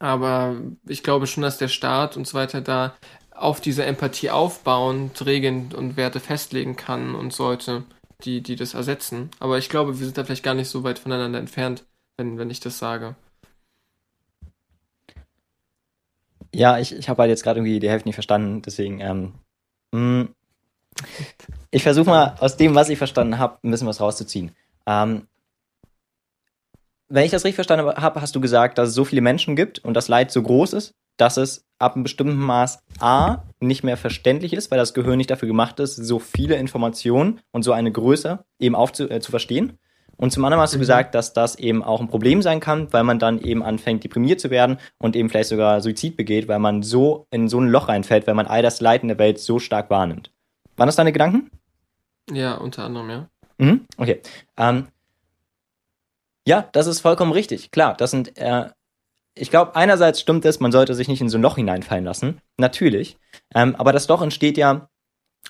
aber ich glaube schon, dass der Staat und so weiter da auf diese Empathie aufbauend Regeln und Werte festlegen kann und sollte, die, die das ersetzen. Aber ich glaube, wir sind da vielleicht gar nicht so weit voneinander entfernt, wenn, wenn ich das sage. Ja, ich, ich habe halt jetzt gerade irgendwie die Hälfte nicht verstanden, deswegen, ähm, mh, ich versuche mal aus dem, was ich verstanden habe, ein bisschen was rauszuziehen. Ähm, wenn ich das richtig verstanden habe, hast du gesagt, dass es so viele Menschen gibt und das Leid so groß ist, dass es ab einem bestimmten Maß A nicht mehr verständlich ist, weil das Gehirn nicht dafür gemacht ist, so viele Informationen und so eine Größe eben aufzu äh, zu verstehen. Und zum anderen hast du Mhm. gesagt, dass das eben auch ein Problem sein kann, weil man dann eben anfängt, deprimiert zu werden und eben vielleicht sogar Suizid begeht, weil man so in so ein Loch reinfällt, weil man all das Leid in der Welt so stark wahrnimmt. Waren das deine Gedanken? Ja, unter anderem, ja. Mhm, okay. Ähm, ja, das ist vollkommen richtig. Klar, das sind, äh, ich glaube, einerseits stimmt es, man sollte sich nicht in so ein Loch hineinfallen lassen. Natürlich. Ähm, aber das Loch entsteht ja,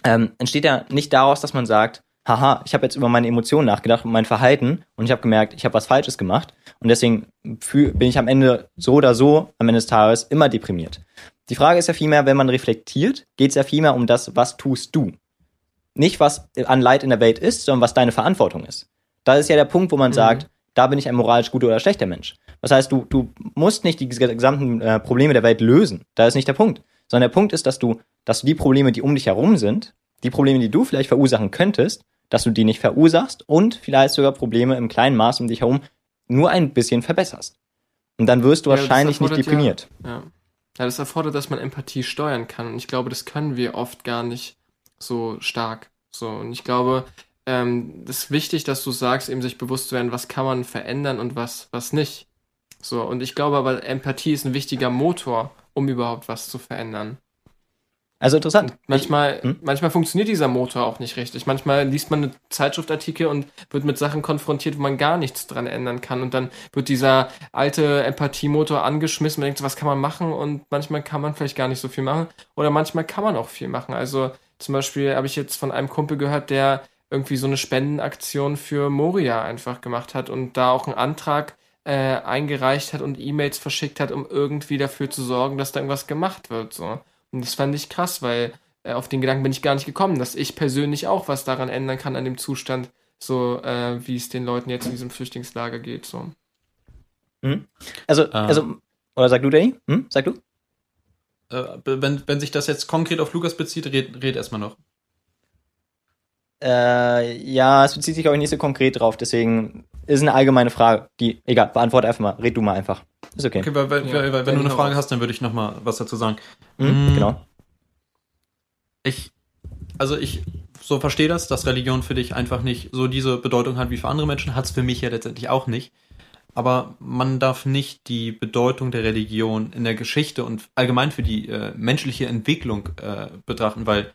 ähm, entsteht ja nicht daraus, dass man sagt, haha, ich habe jetzt über meine Emotionen nachgedacht und mein Verhalten und ich habe gemerkt, ich habe was Falsches gemacht und deswegen bin ich am Ende so oder so, am Ende des Tages, immer deprimiert. Die Frage ist ja vielmehr, wenn man reflektiert, geht es ja vielmehr um das, was tust du? Nicht, was an Leid in der Welt ist, sondern was deine Verantwortung ist. Da ist ja der Punkt, wo man Mhm. sagt, da bin ich ein moralisch guter oder schlechter Mensch. Das heißt, du, du musst nicht die gesamten äh, Probleme der Welt lösen. Da ist nicht der Punkt. Sondern der Punkt ist, dass du, dass du die Probleme, die um dich herum sind, die Probleme, die du vielleicht verursachen könntest, dass du die nicht verursachst und vielleicht sogar Probleme im kleinen Maß um dich herum nur ein bisschen verbesserst. Und dann wirst du Ja, das wahrscheinlich nicht erfordert ja- deprimiert. Ja. Ja, das erfordert, dass man Empathie steuern kann. Und ich glaube, das können wir oft gar nicht so stark. So, und ich glaube, ähm, das ist wichtig, dass du sagst, eben sich bewusst zu werden, was kann man verändern und was, was nicht. So, und ich glaube aber, Empathie ist ein wichtiger Motor, um überhaupt was zu verändern. Also interessant. Manchmal, Hm? manchmal funktioniert dieser Motor auch nicht richtig. Manchmal liest man eine Zeitschriftartikel und wird mit Sachen konfrontiert, wo man gar nichts dran ändern kann. Und dann wird dieser alte Empathiemotor angeschmissen. Man denkt, so, was kann man machen? Und manchmal kann man vielleicht gar nicht so viel machen. Oder manchmal kann man auch viel machen. Also zum Beispiel habe ich jetzt von einem Kumpel gehört, der irgendwie so eine Spendenaktion für Moria einfach gemacht hat und da auch einen Antrag äh, eingereicht hat und E-Mails verschickt hat, um irgendwie dafür zu sorgen, dass da irgendwas gemacht wird. So. Und das fand ich krass, weil äh, auf den Gedanken bin ich gar nicht gekommen, dass ich persönlich auch was daran ändern kann an dem Zustand, so äh, wie es den Leuten jetzt in diesem Flüchtlingslager geht. So. Also, Ah. also, oder sag du, Danny? Hm? Sag du? Äh, wenn, wenn sich das jetzt konkret auf Lukas bezieht, red, red erstmal noch. Äh, ja, es bezieht sich, glaube ich, nicht so konkret drauf, deswegen ist eine allgemeine Frage. Die, egal, beantworte einfach mal, red du mal einfach. Ist okay. Okay, weil, weil, Ja, weil, wenn du eine hau Frage hast, dann würde ich noch mal was dazu sagen. Hm? Mm. Genau. Ich, also ich so verstehe das, dass Religion für dich einfach nicht so diese Bedeutung hat wie für andere Menschen, hat es für mich ja letztendlich auch nicht. Aber man darf nicht die Bedeutung der Religion in der Geschichte und allgemein für die äh, menschliche Entwicklung äh, betrachten, weil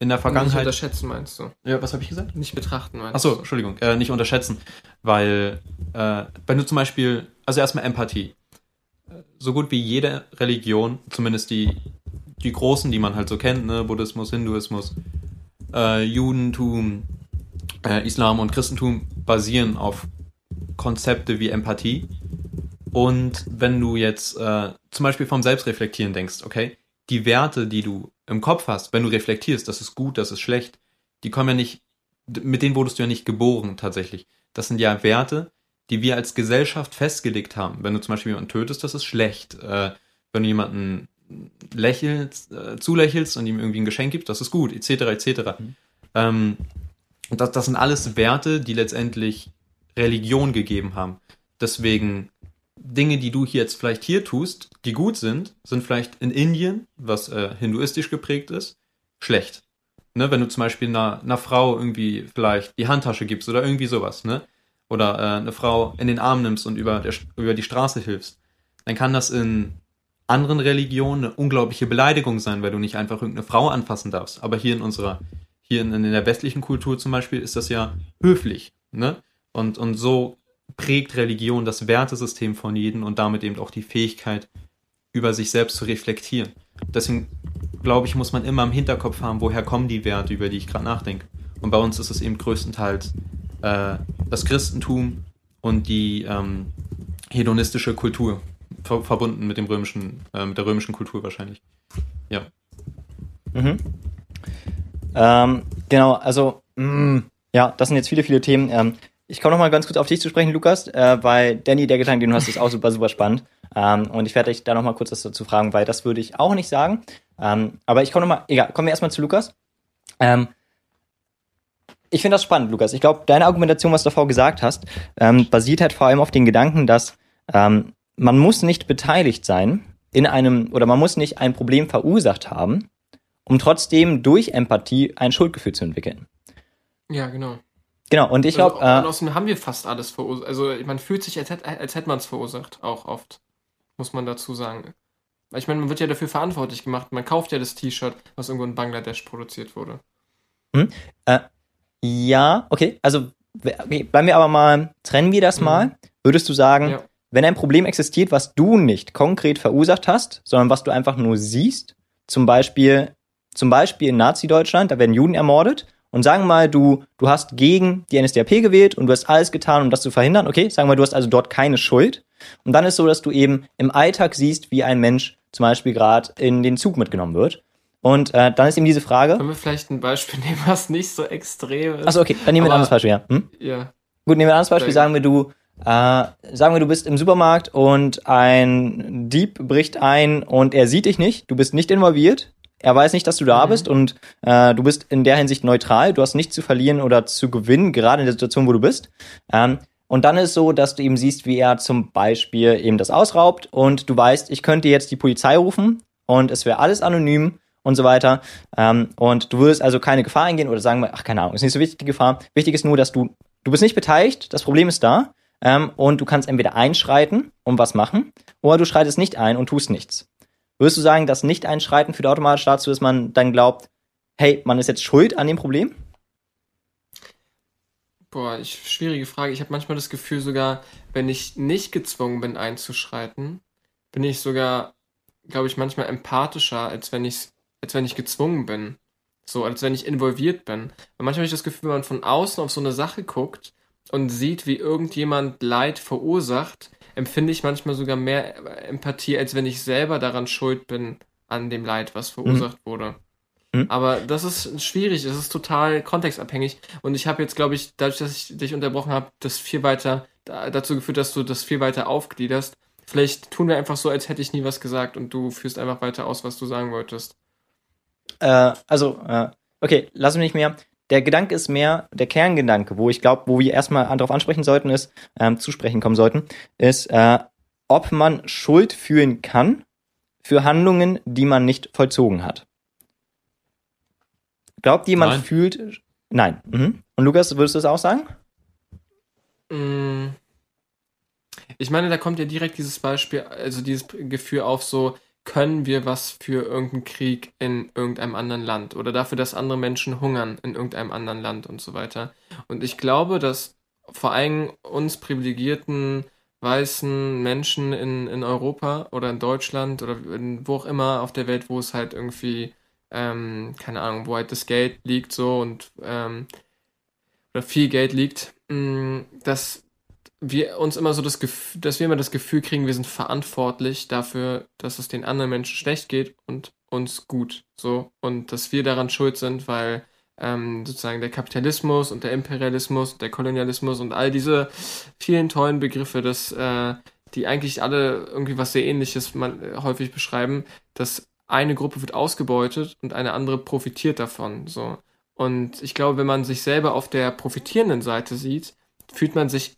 in der Nicht Vergangenheit. unterschätzen, meinst du? Ja, was habe ich gesagt? Nicht betrachten, meinst Achso, du? Entschuldigung, äh, nicht unterschätzen, weil äh, wenn du zum Beispiel, also erstmal Empathie, Äh, so gut wie jede Religion, zumindest die die großen, die man halt so kennt, ne, Buddhismus, Hinduismus, äh, Judentum, äh, Islam und Christentum basieren auf Konzepte wie Empathie. Und wenn du jetzt äh, zum Beispiel vom Selbstreflektieren denkst, okay, die Werte, die du im Kopf hast, wenn du reflektierst, das ist gut, das ist schlecht, die kommen ja nicht, mit denen wurdest du ja nicht geboren tatsächlich. Das sind ja Werte, die wir als Gesellschaft festgelegt haben. Wenn du zum Beispiel jemanden tötest, das ist schlecht. Äh, wenn du jemanden lächelst, äh, zulächelst und ihm irgendwie ein Geschenk gibst, das ist gut, etc., etc. Ähm, und das, das sind alles Werte, die letztendlich Religion gegeben haben. Deswegen Dinge, die du hier jetzt vielleicht hier tust, die gut sind, sind vielleicht in Indien, was äh, hinduistisch geprägt ist, schlecht. Ne, wenn du zum Beispiel einer, einer Frau irgendwie vielleicht die Handtasche gibst oder irgendwie sowas, ne? Oder äh, eine Frau in den Arm nimmst und über, der, über die Straße hilfst, dann kann das in anderen Religionen eine unglaubliche Beleidigung sein, weil du nicht einfach irgendeine Frau anfassen darfst. Aber hier in unserer, hier in, in der westlichen Kultur zum Beispiel ist das ja höflich, ne? Und, und so prägt Religion das Wertesystem von jedem und damit eben auch die Fähigkeit, über sich selbst zu reflektieren. Deswegen glaube ich, muss man immer im Hinterkopf haben, woher kommen die Werte, über die ich gerade nachdenke. Und bei uns ist es eben größtenteils äh, das Christentum und die ähm, hedonistische Kultur, ver verbunden mit dem römischen, äh, mit der römischen Kultur wahrscheinlich. Ja. Mhm. Ähm, genau, also, mh, ja, das sind jetzt viele, viele Themen. Ähm, ich komme noch mal ganz kurz auf dich zu sprechen, Lukas, äh, weil Danny, der Gedanke, den du hast, ist auch super, super spannend. Ähm, und ich werde dich da noch mal kurz was dazu fragen, weil das würde ich auch nicht sagen. Ähm, aber ich komme noch mal, egal, kommen wir erstmal zu Lukas. Ähm, ich finde das spannend, Lukas. Ich glaube, deine Argumentation, was du davor gesagt hast, ähm, basiert halt vor allem auf den Gedanken, dass ähm, man muss nicht beteiligt sein in einem, oder man muss nicht ein Problem verursacht haben, um trotzdem durch Empathie ein Schuldgefühl zu entwickeln. Ja, genau. Genau, und ich glaube. also, äh, außerdem haben wir fast alles verursacht. Also man fühlt sich, als hätte, als hätte man es verursacht, auch oft. Muss man dazu sagen. Ich meine, man wird ja dafür verantwortlich gemacht. Man kauft ja das T-Shirt, was irgendwo in Bangladesch produziert wurde. ja, okay, also okay, bleiben wir aber mal, trennen wir das Mhm. mal. Würdest du sagen, Ja. wenn ein Problem existiert, was du nicht konkret verursacht hast, sondern was du einfach nur siehst, zum Beispiel, zum Beispiel in Nazi-Deutschland, da werden Juden ermordet, und sagen wir mal, du, du hast gegen die NSDAP gewählt und du hast alles getan, um das zu verhindern, okay, sagen wir, du hast also dort keine Schuld. Und dann ist so, dass du eben im Alltag siehst, wie ein Mensch zum Beispiel gerade in den Zug mitgenommen wird. Und äh, dann ist eben diese Frage. Können wir vielleicht ein Beispiel nehmen, was nicht so extrem ist? Achso, okay, dann nehmen wir ein anderes Beispiel, ja. Hm? Ja. Gut, nehmen wir ein anderes Beispiel. Sagen wir, du, äh, sagen wir, du bist im Supermarkt und ein Dieb bricht ein und er sieht dich nicht. Du bist nicht involviert. Er weiß nicht, dass du da Mhm. bist und äh, du bist in der Hinsicht neutral. Du hast nichts zu verlieren oder zu gewinnen, gerade in der Situation, wo du bist. Ähm, und dann ist so, dass du eben siehst, wie er zum Beispiel eben das ausraubt und du weißt, ich könnte jetzt die Polizei rufen und es wäre alles anonym und so weiter. Ähm, und du würdest also keine Gefahr eingehen oder sagen wir, ach, keine Ahnung, ist nicht so wichtig die Gefahr. Wichtig ist nur, dass du, du bist nicht beteiligt, das Problem ist da. Ähm, und du kannst entweder einschreiten und was machen, oder du schreitest nicht ein und tust nichts. Würdest du sagen, dass Nicht-Einschreiten führt automatisch dazu, dass man dann glaubt, hey, man ist jetzt schuld an dem Problem? Boah, ich, schwierige Frage. Ich habe manchmal das Gefühl sogar, wenn ich nicht gezwungen bin einzuschreiten, bin ich sogar, glaube ich, manchmal empathischer, als wenn ich, als wenn ich gezwungen bin. So, als wenn ich involviert bin. Und manchmal habe ich das Gefühl, wenn man von außen auf so eine Sache guckt und sieht, wie irgendjemand Leid verursacht, empfinde ich manchmal sogar mehr Empathie, als wenn ich selber daran schuld bin an dem Leid, was verursacht wurde. Mhm. Aber das ist schwierig, es ist total kontextabhängig. Und ich habe jetzt, glaube ich, dadurch, dass ich dich unterbrochen habe, das viel weiter da, dazu geführt, dass du das viel weiter aufgliederst. Vielleicht tun wir einfach so, als hätte ich nie was gesagt und du führst einfach weiter aus, was du sagen wolltest. Äh, also, äh, okay, lass mich nicht mehr. Der Gedanke ist mehr, der Kerngedanke, wo ich glaube, wo wir erstmal darauf ansprechen sollten, ist, ähm, zu sprechen kommen sollten, ist, äh, ob man Schuld fühlen kann für Handlungen, die man nicht vollzogen hat. Glaubt jemand Nein. fühlt. Nein. Mhm. Und Lukas, würdest du das auch sagen? Mm. Ich meine, da kommt ja direkt dieses Beispiel, also dieses Gefühl auf, so können wir was für irgendeinen Krieg in irgendeinem anderen Land oder dafür, dass andere Menschen hungern in irgendeinem anderen Land und so weiter. Und ich glaube, dass vor allem uns privilegierten weißen Menschen in, in Europa oder in Deutschland oder in, wo auch immer auf der Welt, wo es halt irgendwie, ähm, keine Ahnung, wo halt das Geld liegt so und ähm, oder viel Geld liegt, mh, dass wir uns immer so das Gefühl, dass wir immer das Gefühl kriegen, wir sind verantwortlich dafür, dass es den anderen Menschen schlecht geht und uns gut. So. Und dass wir daran schuld sind, weil ähm, sozusagen der Kapitalismus und der Imperialismus und der Kolonialismus und all diese vielen tollen Begriffe, dass, äh, die eigentlich alle irgendwie was sehr ähnliches man, äh, häufig beschreiben, dass eine Gruppe wird ausgebeutet und eine andere profitiert davon. So. Und ich glaube, wenn man sich selber auf der profitierenden Seite sieht, fühlt man sich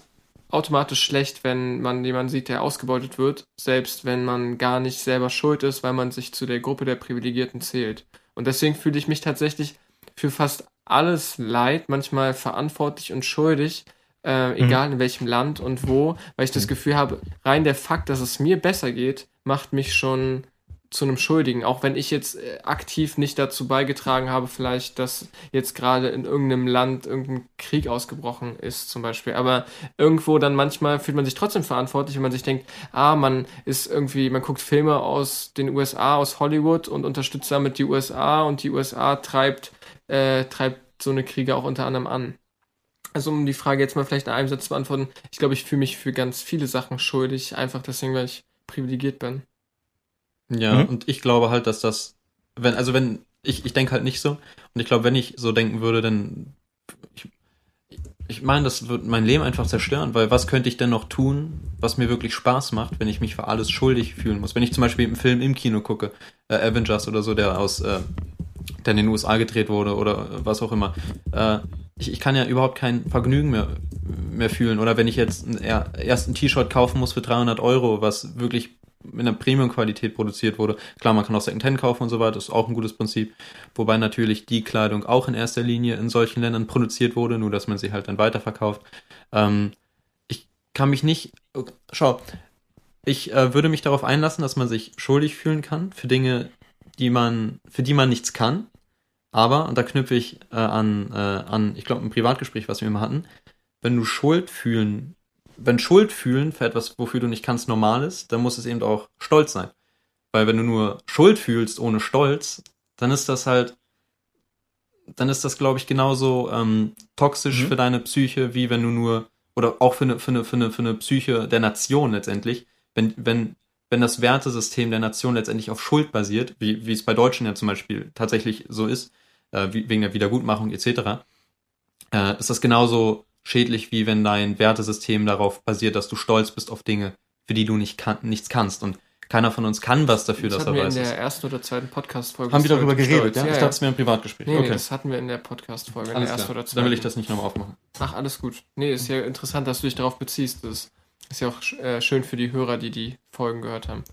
automatisch schlecht, wenn man jemanden sieht, der ausgebeutet wird, selbst wenn man gar nicht selber schuld ist, weil man sich zu der Gruppe der Privilegierten zählt. Und deswegen fühle ich mich tatsächlich für fast alles Leid manchmal verantwortlich und schuldig, äh, egal in welchem Land und wo, weil ich das Gefühl habe, rein der Fakt, dass es mir besser geht, macht mich schon zu einem Schuldigen, auch wenn ich jetzt äh, aktiv nicht dazu beigetragen habe, vielleicht, dass jetzt gerade in irgendeinem Land irgendein Krieg ausgebrochen ist, zum Beispiel. Aber irgendwo dann manchmal fühlt man sich trotzdem verantwortlich, wenn man sich denkt, ah, man ist irgendwie, man guckt Filme aus den USA, aus Hollywood und unterstützt damit die USA und die USA treibt, äh, treibt so eine Kriege auch unter anderem an. Also um die Frage jetzt mal vielleicht in einem Satz zu beantworten, ich glaube, ich fühle mich für ganz viele Sachen schuldig, einfach deswegen, weil ich privilegiert bin. Ja, Mhm. und ich glaube halt, dass das, wenn, also wenn, ich, ich denke halt nicht so. Und ich glaube, wenn ich so denken würde, dann, ich, ich meine, das wird mein Leben einfach zerstören, weil was könnte ich denn noch tun, was mir wirklich Spaß macht, wenn ich mich für alles schuldig fühlen muss? Wenn ich zum Beispiel einen Film im Kino gucke, äh, Avengers oder so, der aus, äh, der in den USA gedreht wurde oder äh, was auch immer, äh, ich, ich kann ja überhaupt kein Vergnügen mehr, mehr fühlen. Oder wenn ich jetzt ein, er- erst ein T-Shirt kaufen muss für 300 Euro, was wirklich in einer Premium-Qualität produziert wurde. Klar, man kann auch Secondhand kaufen und so weiter, ist auch ein gutes Prinzip. Wobei natürlich die Kleidung auch in erster Linie in solchen Ländern produziert wurde, nur dass man sie halt dann weiterverkauft. Ähm, ich kann mich nicht, schau, ich äh, würde mich darauf einlassen, dass man sich schuldig fühlen kann für Dinge, die man, für die man nichts kann. Aber, und da knüpfe ich äh, an, äh, an, ich glaube, ein Privatgespräch, was wir immer hatten, wenn du Schuld fühlen, wenn Schuld fühlen für etwas, wofür du nicht kannst, normal ist, dann muss es eben auch Stolz sein. Weil wenn du nur Schuld fühlst ohne Stolz, dann ist das halt, dann ist das, glaube ich, genauso ähm, toxisch Mhm. für deine Psyche, wie wenn du nur, oder auch für eine, für eine, für eine, für eine Psyche der Nation letztendlich, wenn, wenn, wenn das Wertesystem der Nation letztendlich auf Schuld basiert, wie, wie es bei Deutschen ja zum Beispiel tatsächlich so ist, äh, wie, wegen der Wiedergutmachung etc., äh, ist das genauso schädlich, wie wenn dein Wertesystem darauf basiert, dass du stolz bist auf Dinge, für die du nicht kann, nichts kannst. Und keiner von uns kann was dafür, das dass hatten er wir in weiß. der ersten oder zweiten Podcast-Folge. Haben wir darüber geredet, ja? ja? Ich dachte, es wäre ein Privatgespräch. Nee, nee, okay. das hatten wir in der Podcast-Folge, in der ersten klar. oder zweiten. Dann will ich das nicht nochmal aufmachen. Ach, alles gut. Nee, ist ja interessant, dass du dich darauf beziehst. Das ist ja auch äh, schön für die Hörer, die die Folgen gehört haben.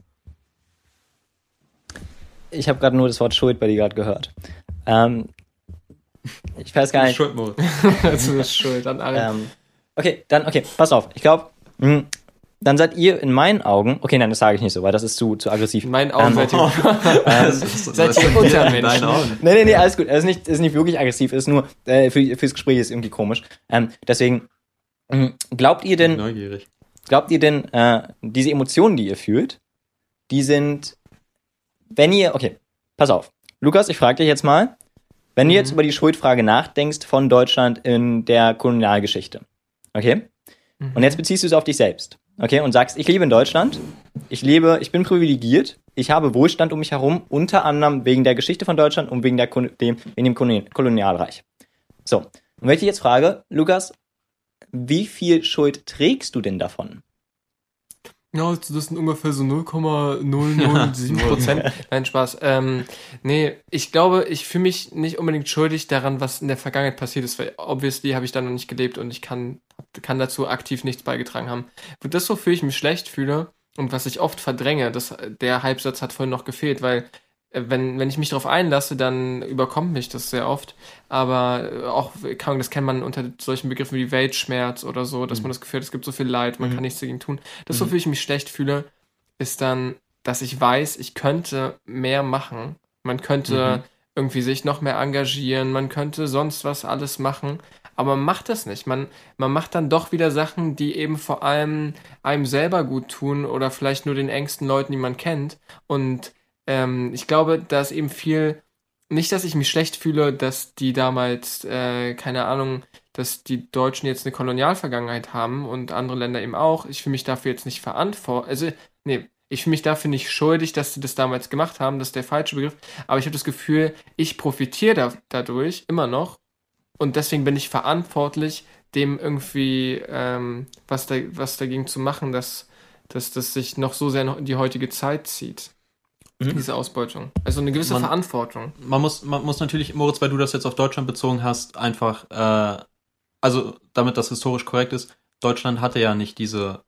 Ich habe gerade nur das Wort Schuld bei dir gerade gehört. Ähm, ich weiß gar nicht. Schuld, Moritz. das ist schuld an allem. Ähm, okay, dann, okay, pass auf. Ich glaube, dann seid ihr in meinen Augen, okay, nein, das sage ich nicht so, weil das ist zu, zu aggressiv. in meinen Augen ähm, seid ihr. Ist- Seid ihr Untermenschen? Nee, nee, nee, alles gut. Es ist nicht, es ist nicht wirklich aggressiv, es ist nur, äh, für, fürs Gespräch ist irgendwie komisch. Ähm, deswegen, mh, glaubt ihr denn, Neugierig. glaubt ihr denn, äh, diese Emotionen, die ihr fühlt, die sind, wenn ihr, okay, pass auf. Lukas, ich frage dich jetzt mal, wenn du jetzt über die Schuldfrage nachdenkst von Deutschland in der Kolonialgeschichte, okay? Und jetzt beziehst du es auf dich selbst, okay? Und sagst, ich lebe in Deutschland, ich lebe, ich bin privilegiert, ich habe Wohlstand um mich herum, unter anderem wegen der Geschichte von Deutschland und wegen, der, dem, wegen dem Koloni- Kolonialreich. So, und wenn ich dich jetzt frage, Lukas, wie viel Schuld trägst du denn davon? Ja, das sind ungefähr so 0,007 Prozent. Nein, Spaß. Ähm, nee, ich glaube, ich fühle mich nicht unbedingt schuldig daran, was in der Vergangenheit passiert ist, weil obviously habe ich da noch nicht gelebt und ich kann, kann dazu aktiv nichts beigetragen haben. Das, wofür ich mich schlecht fühle und was ich oft verdränge, das, der Halbsatz hat vorhin noch gefehlt, weil wenn, wenn ich mich darauf einlasse, dann überkommt mich das sehr oft. Aber äh, auch, keine Ahnung, das kennt man unter solchen Begriffen wie Weltschmerz oder so, dass man das Gefühl hat, es gibt so viel Leid, man kann nichts dagegen tun. Das, wofür ich mich schlecht fühle, ist dann, dass ich weiß, ich könnte mehr machen. Man könnte irgendwie sich noch mehr engagieren, man könnte sonst was alles machen, aber man macht das nicht. Man, man macht dann doch wieder Sachen, die eben vor allem einem selber gut tun oder vielleicht nur den engsten Leuten, die man kennt. Und ähm, ich glaube, da ist eben viel, nicht, dass ich mich schlecht fühle, dass die damals, äh, keine Ahnung, dass die Deutschen jetzt eine Kolonialvergangenheit haben und andere Länder eben auch. Ich fühle mich dafür jetzt nicht verantwortlich. Also, nee, ich fühle mich dafür nicht schuldig, dass sie das damals gemacht haben. Das ist der falsche Begriff. Aber ich habe das Gefühl, ich profitiere da, dadurch immer noch. Und deswegen bin ich verantwortlich, dem irgendwie ähm, was, da, was dagegen zu machen, dass, dass das sich noch so sehr in die heutige Zeit zieht. Mhm. Diese Ausbeutung. Also eine gewisse Man- Verantwortung. man muss, man muss natürlich, Moritz, weil du das jetzt auf Deutschland bezogen hast, einfach, äh, also damit das historisch korrekt ist, Deutschland hatte ja nicht diese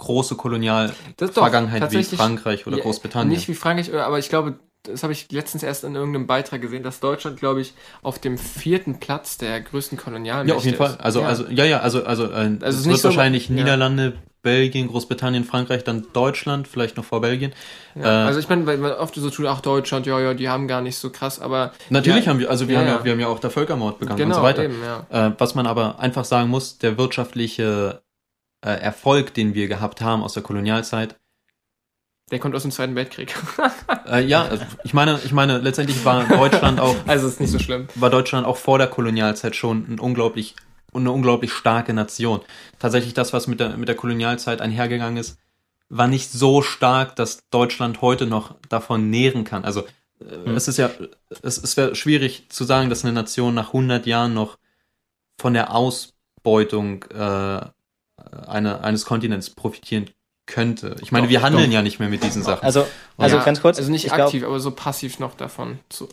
große Kolonialvergangenheit wie Frankreich oder Ja, Großbritannien. Nicht wie Frankreich, aber ich glaube, das habe ich letztens erst in irgendeinem Beitrag gesehen, dass Deutschland, glaube ich, auf dem vierten Platz der größten Kolonialmächte ja, auf jeden Fall. ist. Also, ja. also, ja, ja, also, also, äh, Also es ist wird so- wahrscheinlich ja. Niederlande, Belgien, Großbritannien, Frankreich, dann Deutschland, vielleicht noch vor Belgien. ja. äh, also ich meine, weil man oft so tut, ach Deutschland, ja, ja, die haben gar nicht so krass, aber Natürlich ja, haben wir, also wir Ja, haben ja, wir haben ja auch da Völkermord begangen genau, und so weiter. eben. Äh, was man aber einfach sagen muss, der wirtschaftliche äh, Erfolg, den wir gehabt haben aus der Kolonialzeit, Der kommt aus dem Zweiten Weltkrieg. äh, ja, also ich meine, ich meine, letztendlich war Deutschland auch, also ist nicht so schlimm. war Deutschland auch vor der Kolonialzeit schon ein unglaublich, eine unglaublich starke Nation. Tatsächlich das, was mit der, mit der Kolonialzeit einhergegangen ist, war nicht so stark, dass Deutschland heute noch davon nähren kann. Also äh, es ist ja, es, es wäre schwierig zu sagen, dass eine Nation nach 100 Jahren noch von der Ausbeutung äh, eine, eines Kontinents profitieren könnte. Ich meine, Doch, wir handeln doch. ja nicht mehr mit diesen Sachen. Also, also ja, ganz kurz. Also nicht ich glaub- aktiv, aber so passiv noch davon. So.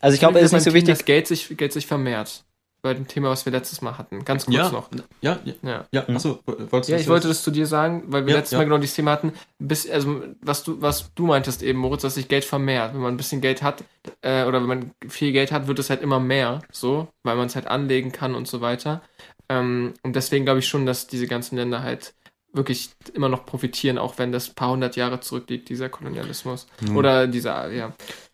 Also ich glaube, es ist nicht so wichtig. Das Geld sich, Geld sich vermehrt. Bei dem Thema, was wir letztes Mal hatten. Ganz kurz ja, noch. Ja, ja, Ja. ja. Achso, wolltest du Ja, ich wollte das zu dir sagen, weil wir Ja, letztes. Mal genau dieses Thema hatten, bis, also was du, was du meintest eben, Moritz, dass sich Geld vermehrt. Wenn man ein bisschen Geld hat, äh, oder wenn man viel Geld hat, wird es halt immer mehr, so, weil man es halt anlegen kann und so weiter. Ähm, und deswegen glaube ich schon, dass diese ganzen Länder halt wirklich immer noch profitieren, auch wenn das paar hundert Jahre zurückliegt, dieser Kolonialismus. Nun. Oder dieser, ja.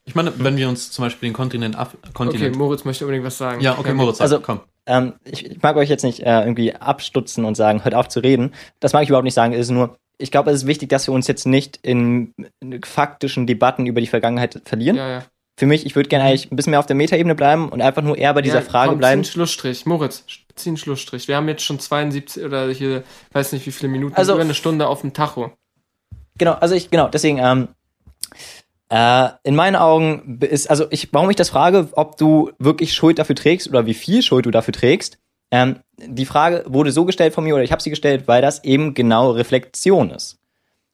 Ich meine, wenn wir uns zum Beispiel den Kontinent Af Okay. Moritz möchte unbedingt was sagen. ja, okay, Moritz, Also- komm. Ähm, ich, ich mag euch jetzt nicht äh, irgendwie abstutzen und sagen, hört auf zu reden. Das mag ich überhaupt nicht sagen. Es ist nur, ich glaube, es ist wichtig, dass wir uns jetzt nicht in, in faktischen Debatten über die Vergangenheit verlieren. Ja, ja. Für mich, ich würde gerne eigentlich ein bisschen mehr auf der Metaebene bleiben und einfach nur eher bei dieser ja, Frage komm, bleiben. Zieh einen Schlussstrich. Moritz, zieh einen Schlussstrich. Wir haben jetzt schon 72 oder hier, weiß nicht wie viele Minuten, Also- über eine Stunde auf dem Tacho. Genau, also ich, genau, deswegen, ähm, äh, in meinen Augen ist, also ich, warum ich das frage, ob du wirklich Schuld dafür trägst oder wie viel Schuld du dafür trägst, ähm, die Frage wurde so gestellt von mir oder ich habe sie gestellt, weil das eben genau Reflexion ist.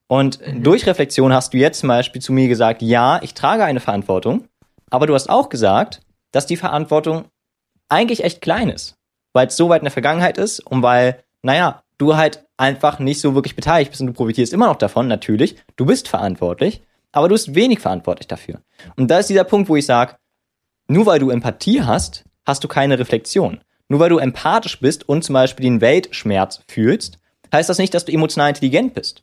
Und durch Reflexion hast du jetzt zum Beispiel zu mir gesagt, ja, ich trage eine Verantwortung, aber du hast auch gesagt, dass die Verantwortung eigentlich echt klein ist, weil es so weit in der Vergangenheit ist und weil, naja, du halt einfach nicht so wirklich beteiligt bist und du profitierst immer noch davon, natürlich. Du bist verantwortlich, aber du bist wenig verantwortlich dafür. Und da ist dieser Punkt, wo ich sage, nur weil du Empathie hast, hast du keine Reflexion. Nur weil du empathisch bist und zum Beispiel den Weltschmerz fühlst, heißt das nicht, dass du emotional intelligent bist.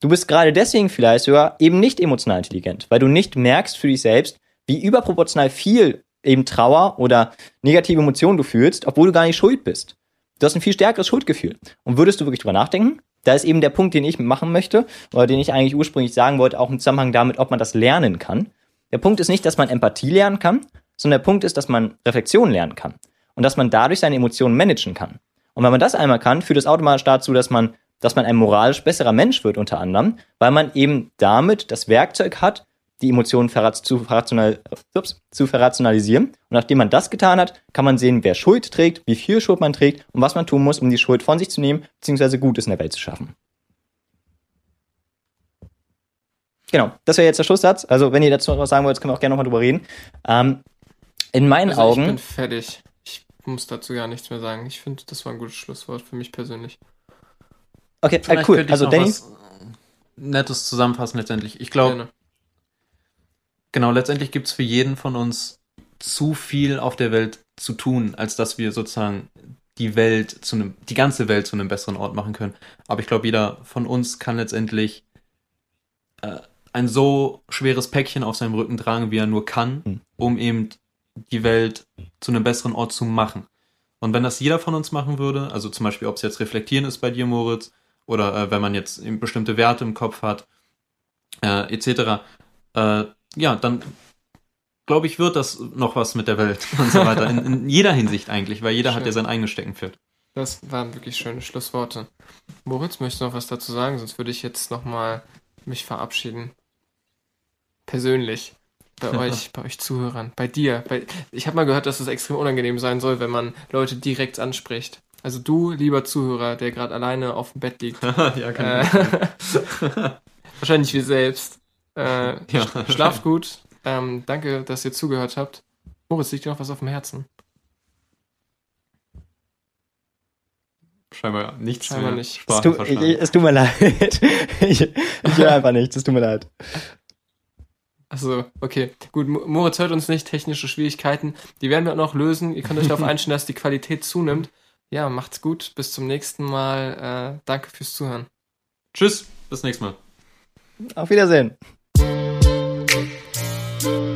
Du bist gerade deswegen vielleicht sogar eben nicht emotional intelligent, weil du nicht merkst für dich selbst, wie überproportional viel eben Trauer oder negative Emotionen du fühlst, obwohl du gar nicht schuld bist. Du hast ein viel stärkeres Schuldgefühl. Und würdest du wirklich drüber nachdenken? Da ist eben der Punkt, den ich machen möchte, oder den ich eigentlich ursprünglich sagen wollte, auch im Zusammenhang damit, ob man das lernen kann. Der Punkt ist nicht, dass man Empathie lernen kann, sondern der Punkt ist, dass man Reflexion lernen kann. Und dass man dadurch seine Emotionen managen kann. Und wenn man das einmal kann, führt es automatisch dazu, dass man, dass man ein moralisch besserer Mensch wird, unter anderem, weil man eben damit das Werkzeug hat, die Emotionen zu, verrational ups, zu verrationalisieren. Und nachdem man das getan hat, kann man sehen, wer Schuld trägt, wie viel Schuld man trägt und was man tun muss, um die Schuld von sich zu nehmen, beziehungsweise Gutes in der Welt zu schaffen. Genau, das wäre jetzt der Schlusssatz. Also, wenn ihr dazu noch was sagen wollt, können wir auch gerne nochmal drüber reden. Ähm, in meinen Also ich bin Augen. fertig. Ich muss dazu gar nichts mehr sagen. Ich finde, das war ein gutes Schlusswort für mich persönlich. Okay, äh, cool. Also, Danny. Nettes zusammenfassen letztendlich. Ich glaube. Genau, letztendlich gibt es für jeden von uns zu viel auf der Welt zu tun, als dass wir sozusagen die Welt zu einem, die ganze Welt zu einem besseren Ort machen können. Aber ich glaube, jeder von uns kann letztendlich äh, ein so schweres Päckchen auf seinem Rücken tragen, wie er nur kann, Hm. um eben die Welt zu einem besseren Ort zu machen. Und wenn das jeder von uns machen würde, also zum Beispiel, ob es jetzt reflektieren ist bei dir, Moritz, oder äh, wenn man jetzt eben bestimmte Werte im Kopf hat, äh, etc., äh, ja, dann glaube ich, wird das noch was mit der Welt und so weiter. In, in jeder Hinsicht eigentlich, weil jeder hat Schön. ja sein eigenes Steckenpferd. Das waren wirklich schöne Schlussworte. Moritz, möchtest du noch was dazu sagen? Sonst würde ich jetzt nochmal mich verabschieden. Persönlich. Bei euch, bei euch Zuhörern. Bei dir. Bei, ich habe mal gehört, dass es extrem unangenehm sein soll, wenn man Leute direkt anspricht. Also du, lieber Zuhörer, der gerade alleine auf dem Bett liegt. ja, Äh, wahrscheinlich wir selbst. Äh, Ja. sch- Schlaft gut. Ähm, danke, dass ihr zugehört habt. Moritz, liegt dir noch was auf dem Herzen? Scheinbar nichts Scheinbar mehr. nicht. Es, tu, ich, es tut mir leid. ich, ich höre einfach nichts, es tut mir leid. Achso, okay. Gut, Mo- Moritz hört uns nicht, technische Schwierigkeiten. Die werden wir auch noch lösen. Ihr könnt euch darauf einstellen, dass die Qualität zunimmt. Ja, macht's gut. Bis zum nächsten Mal. Äh, danke fürs Zuhören. Tschüss, bis nächstes Mal. Auf Wiedersehen. Thank you.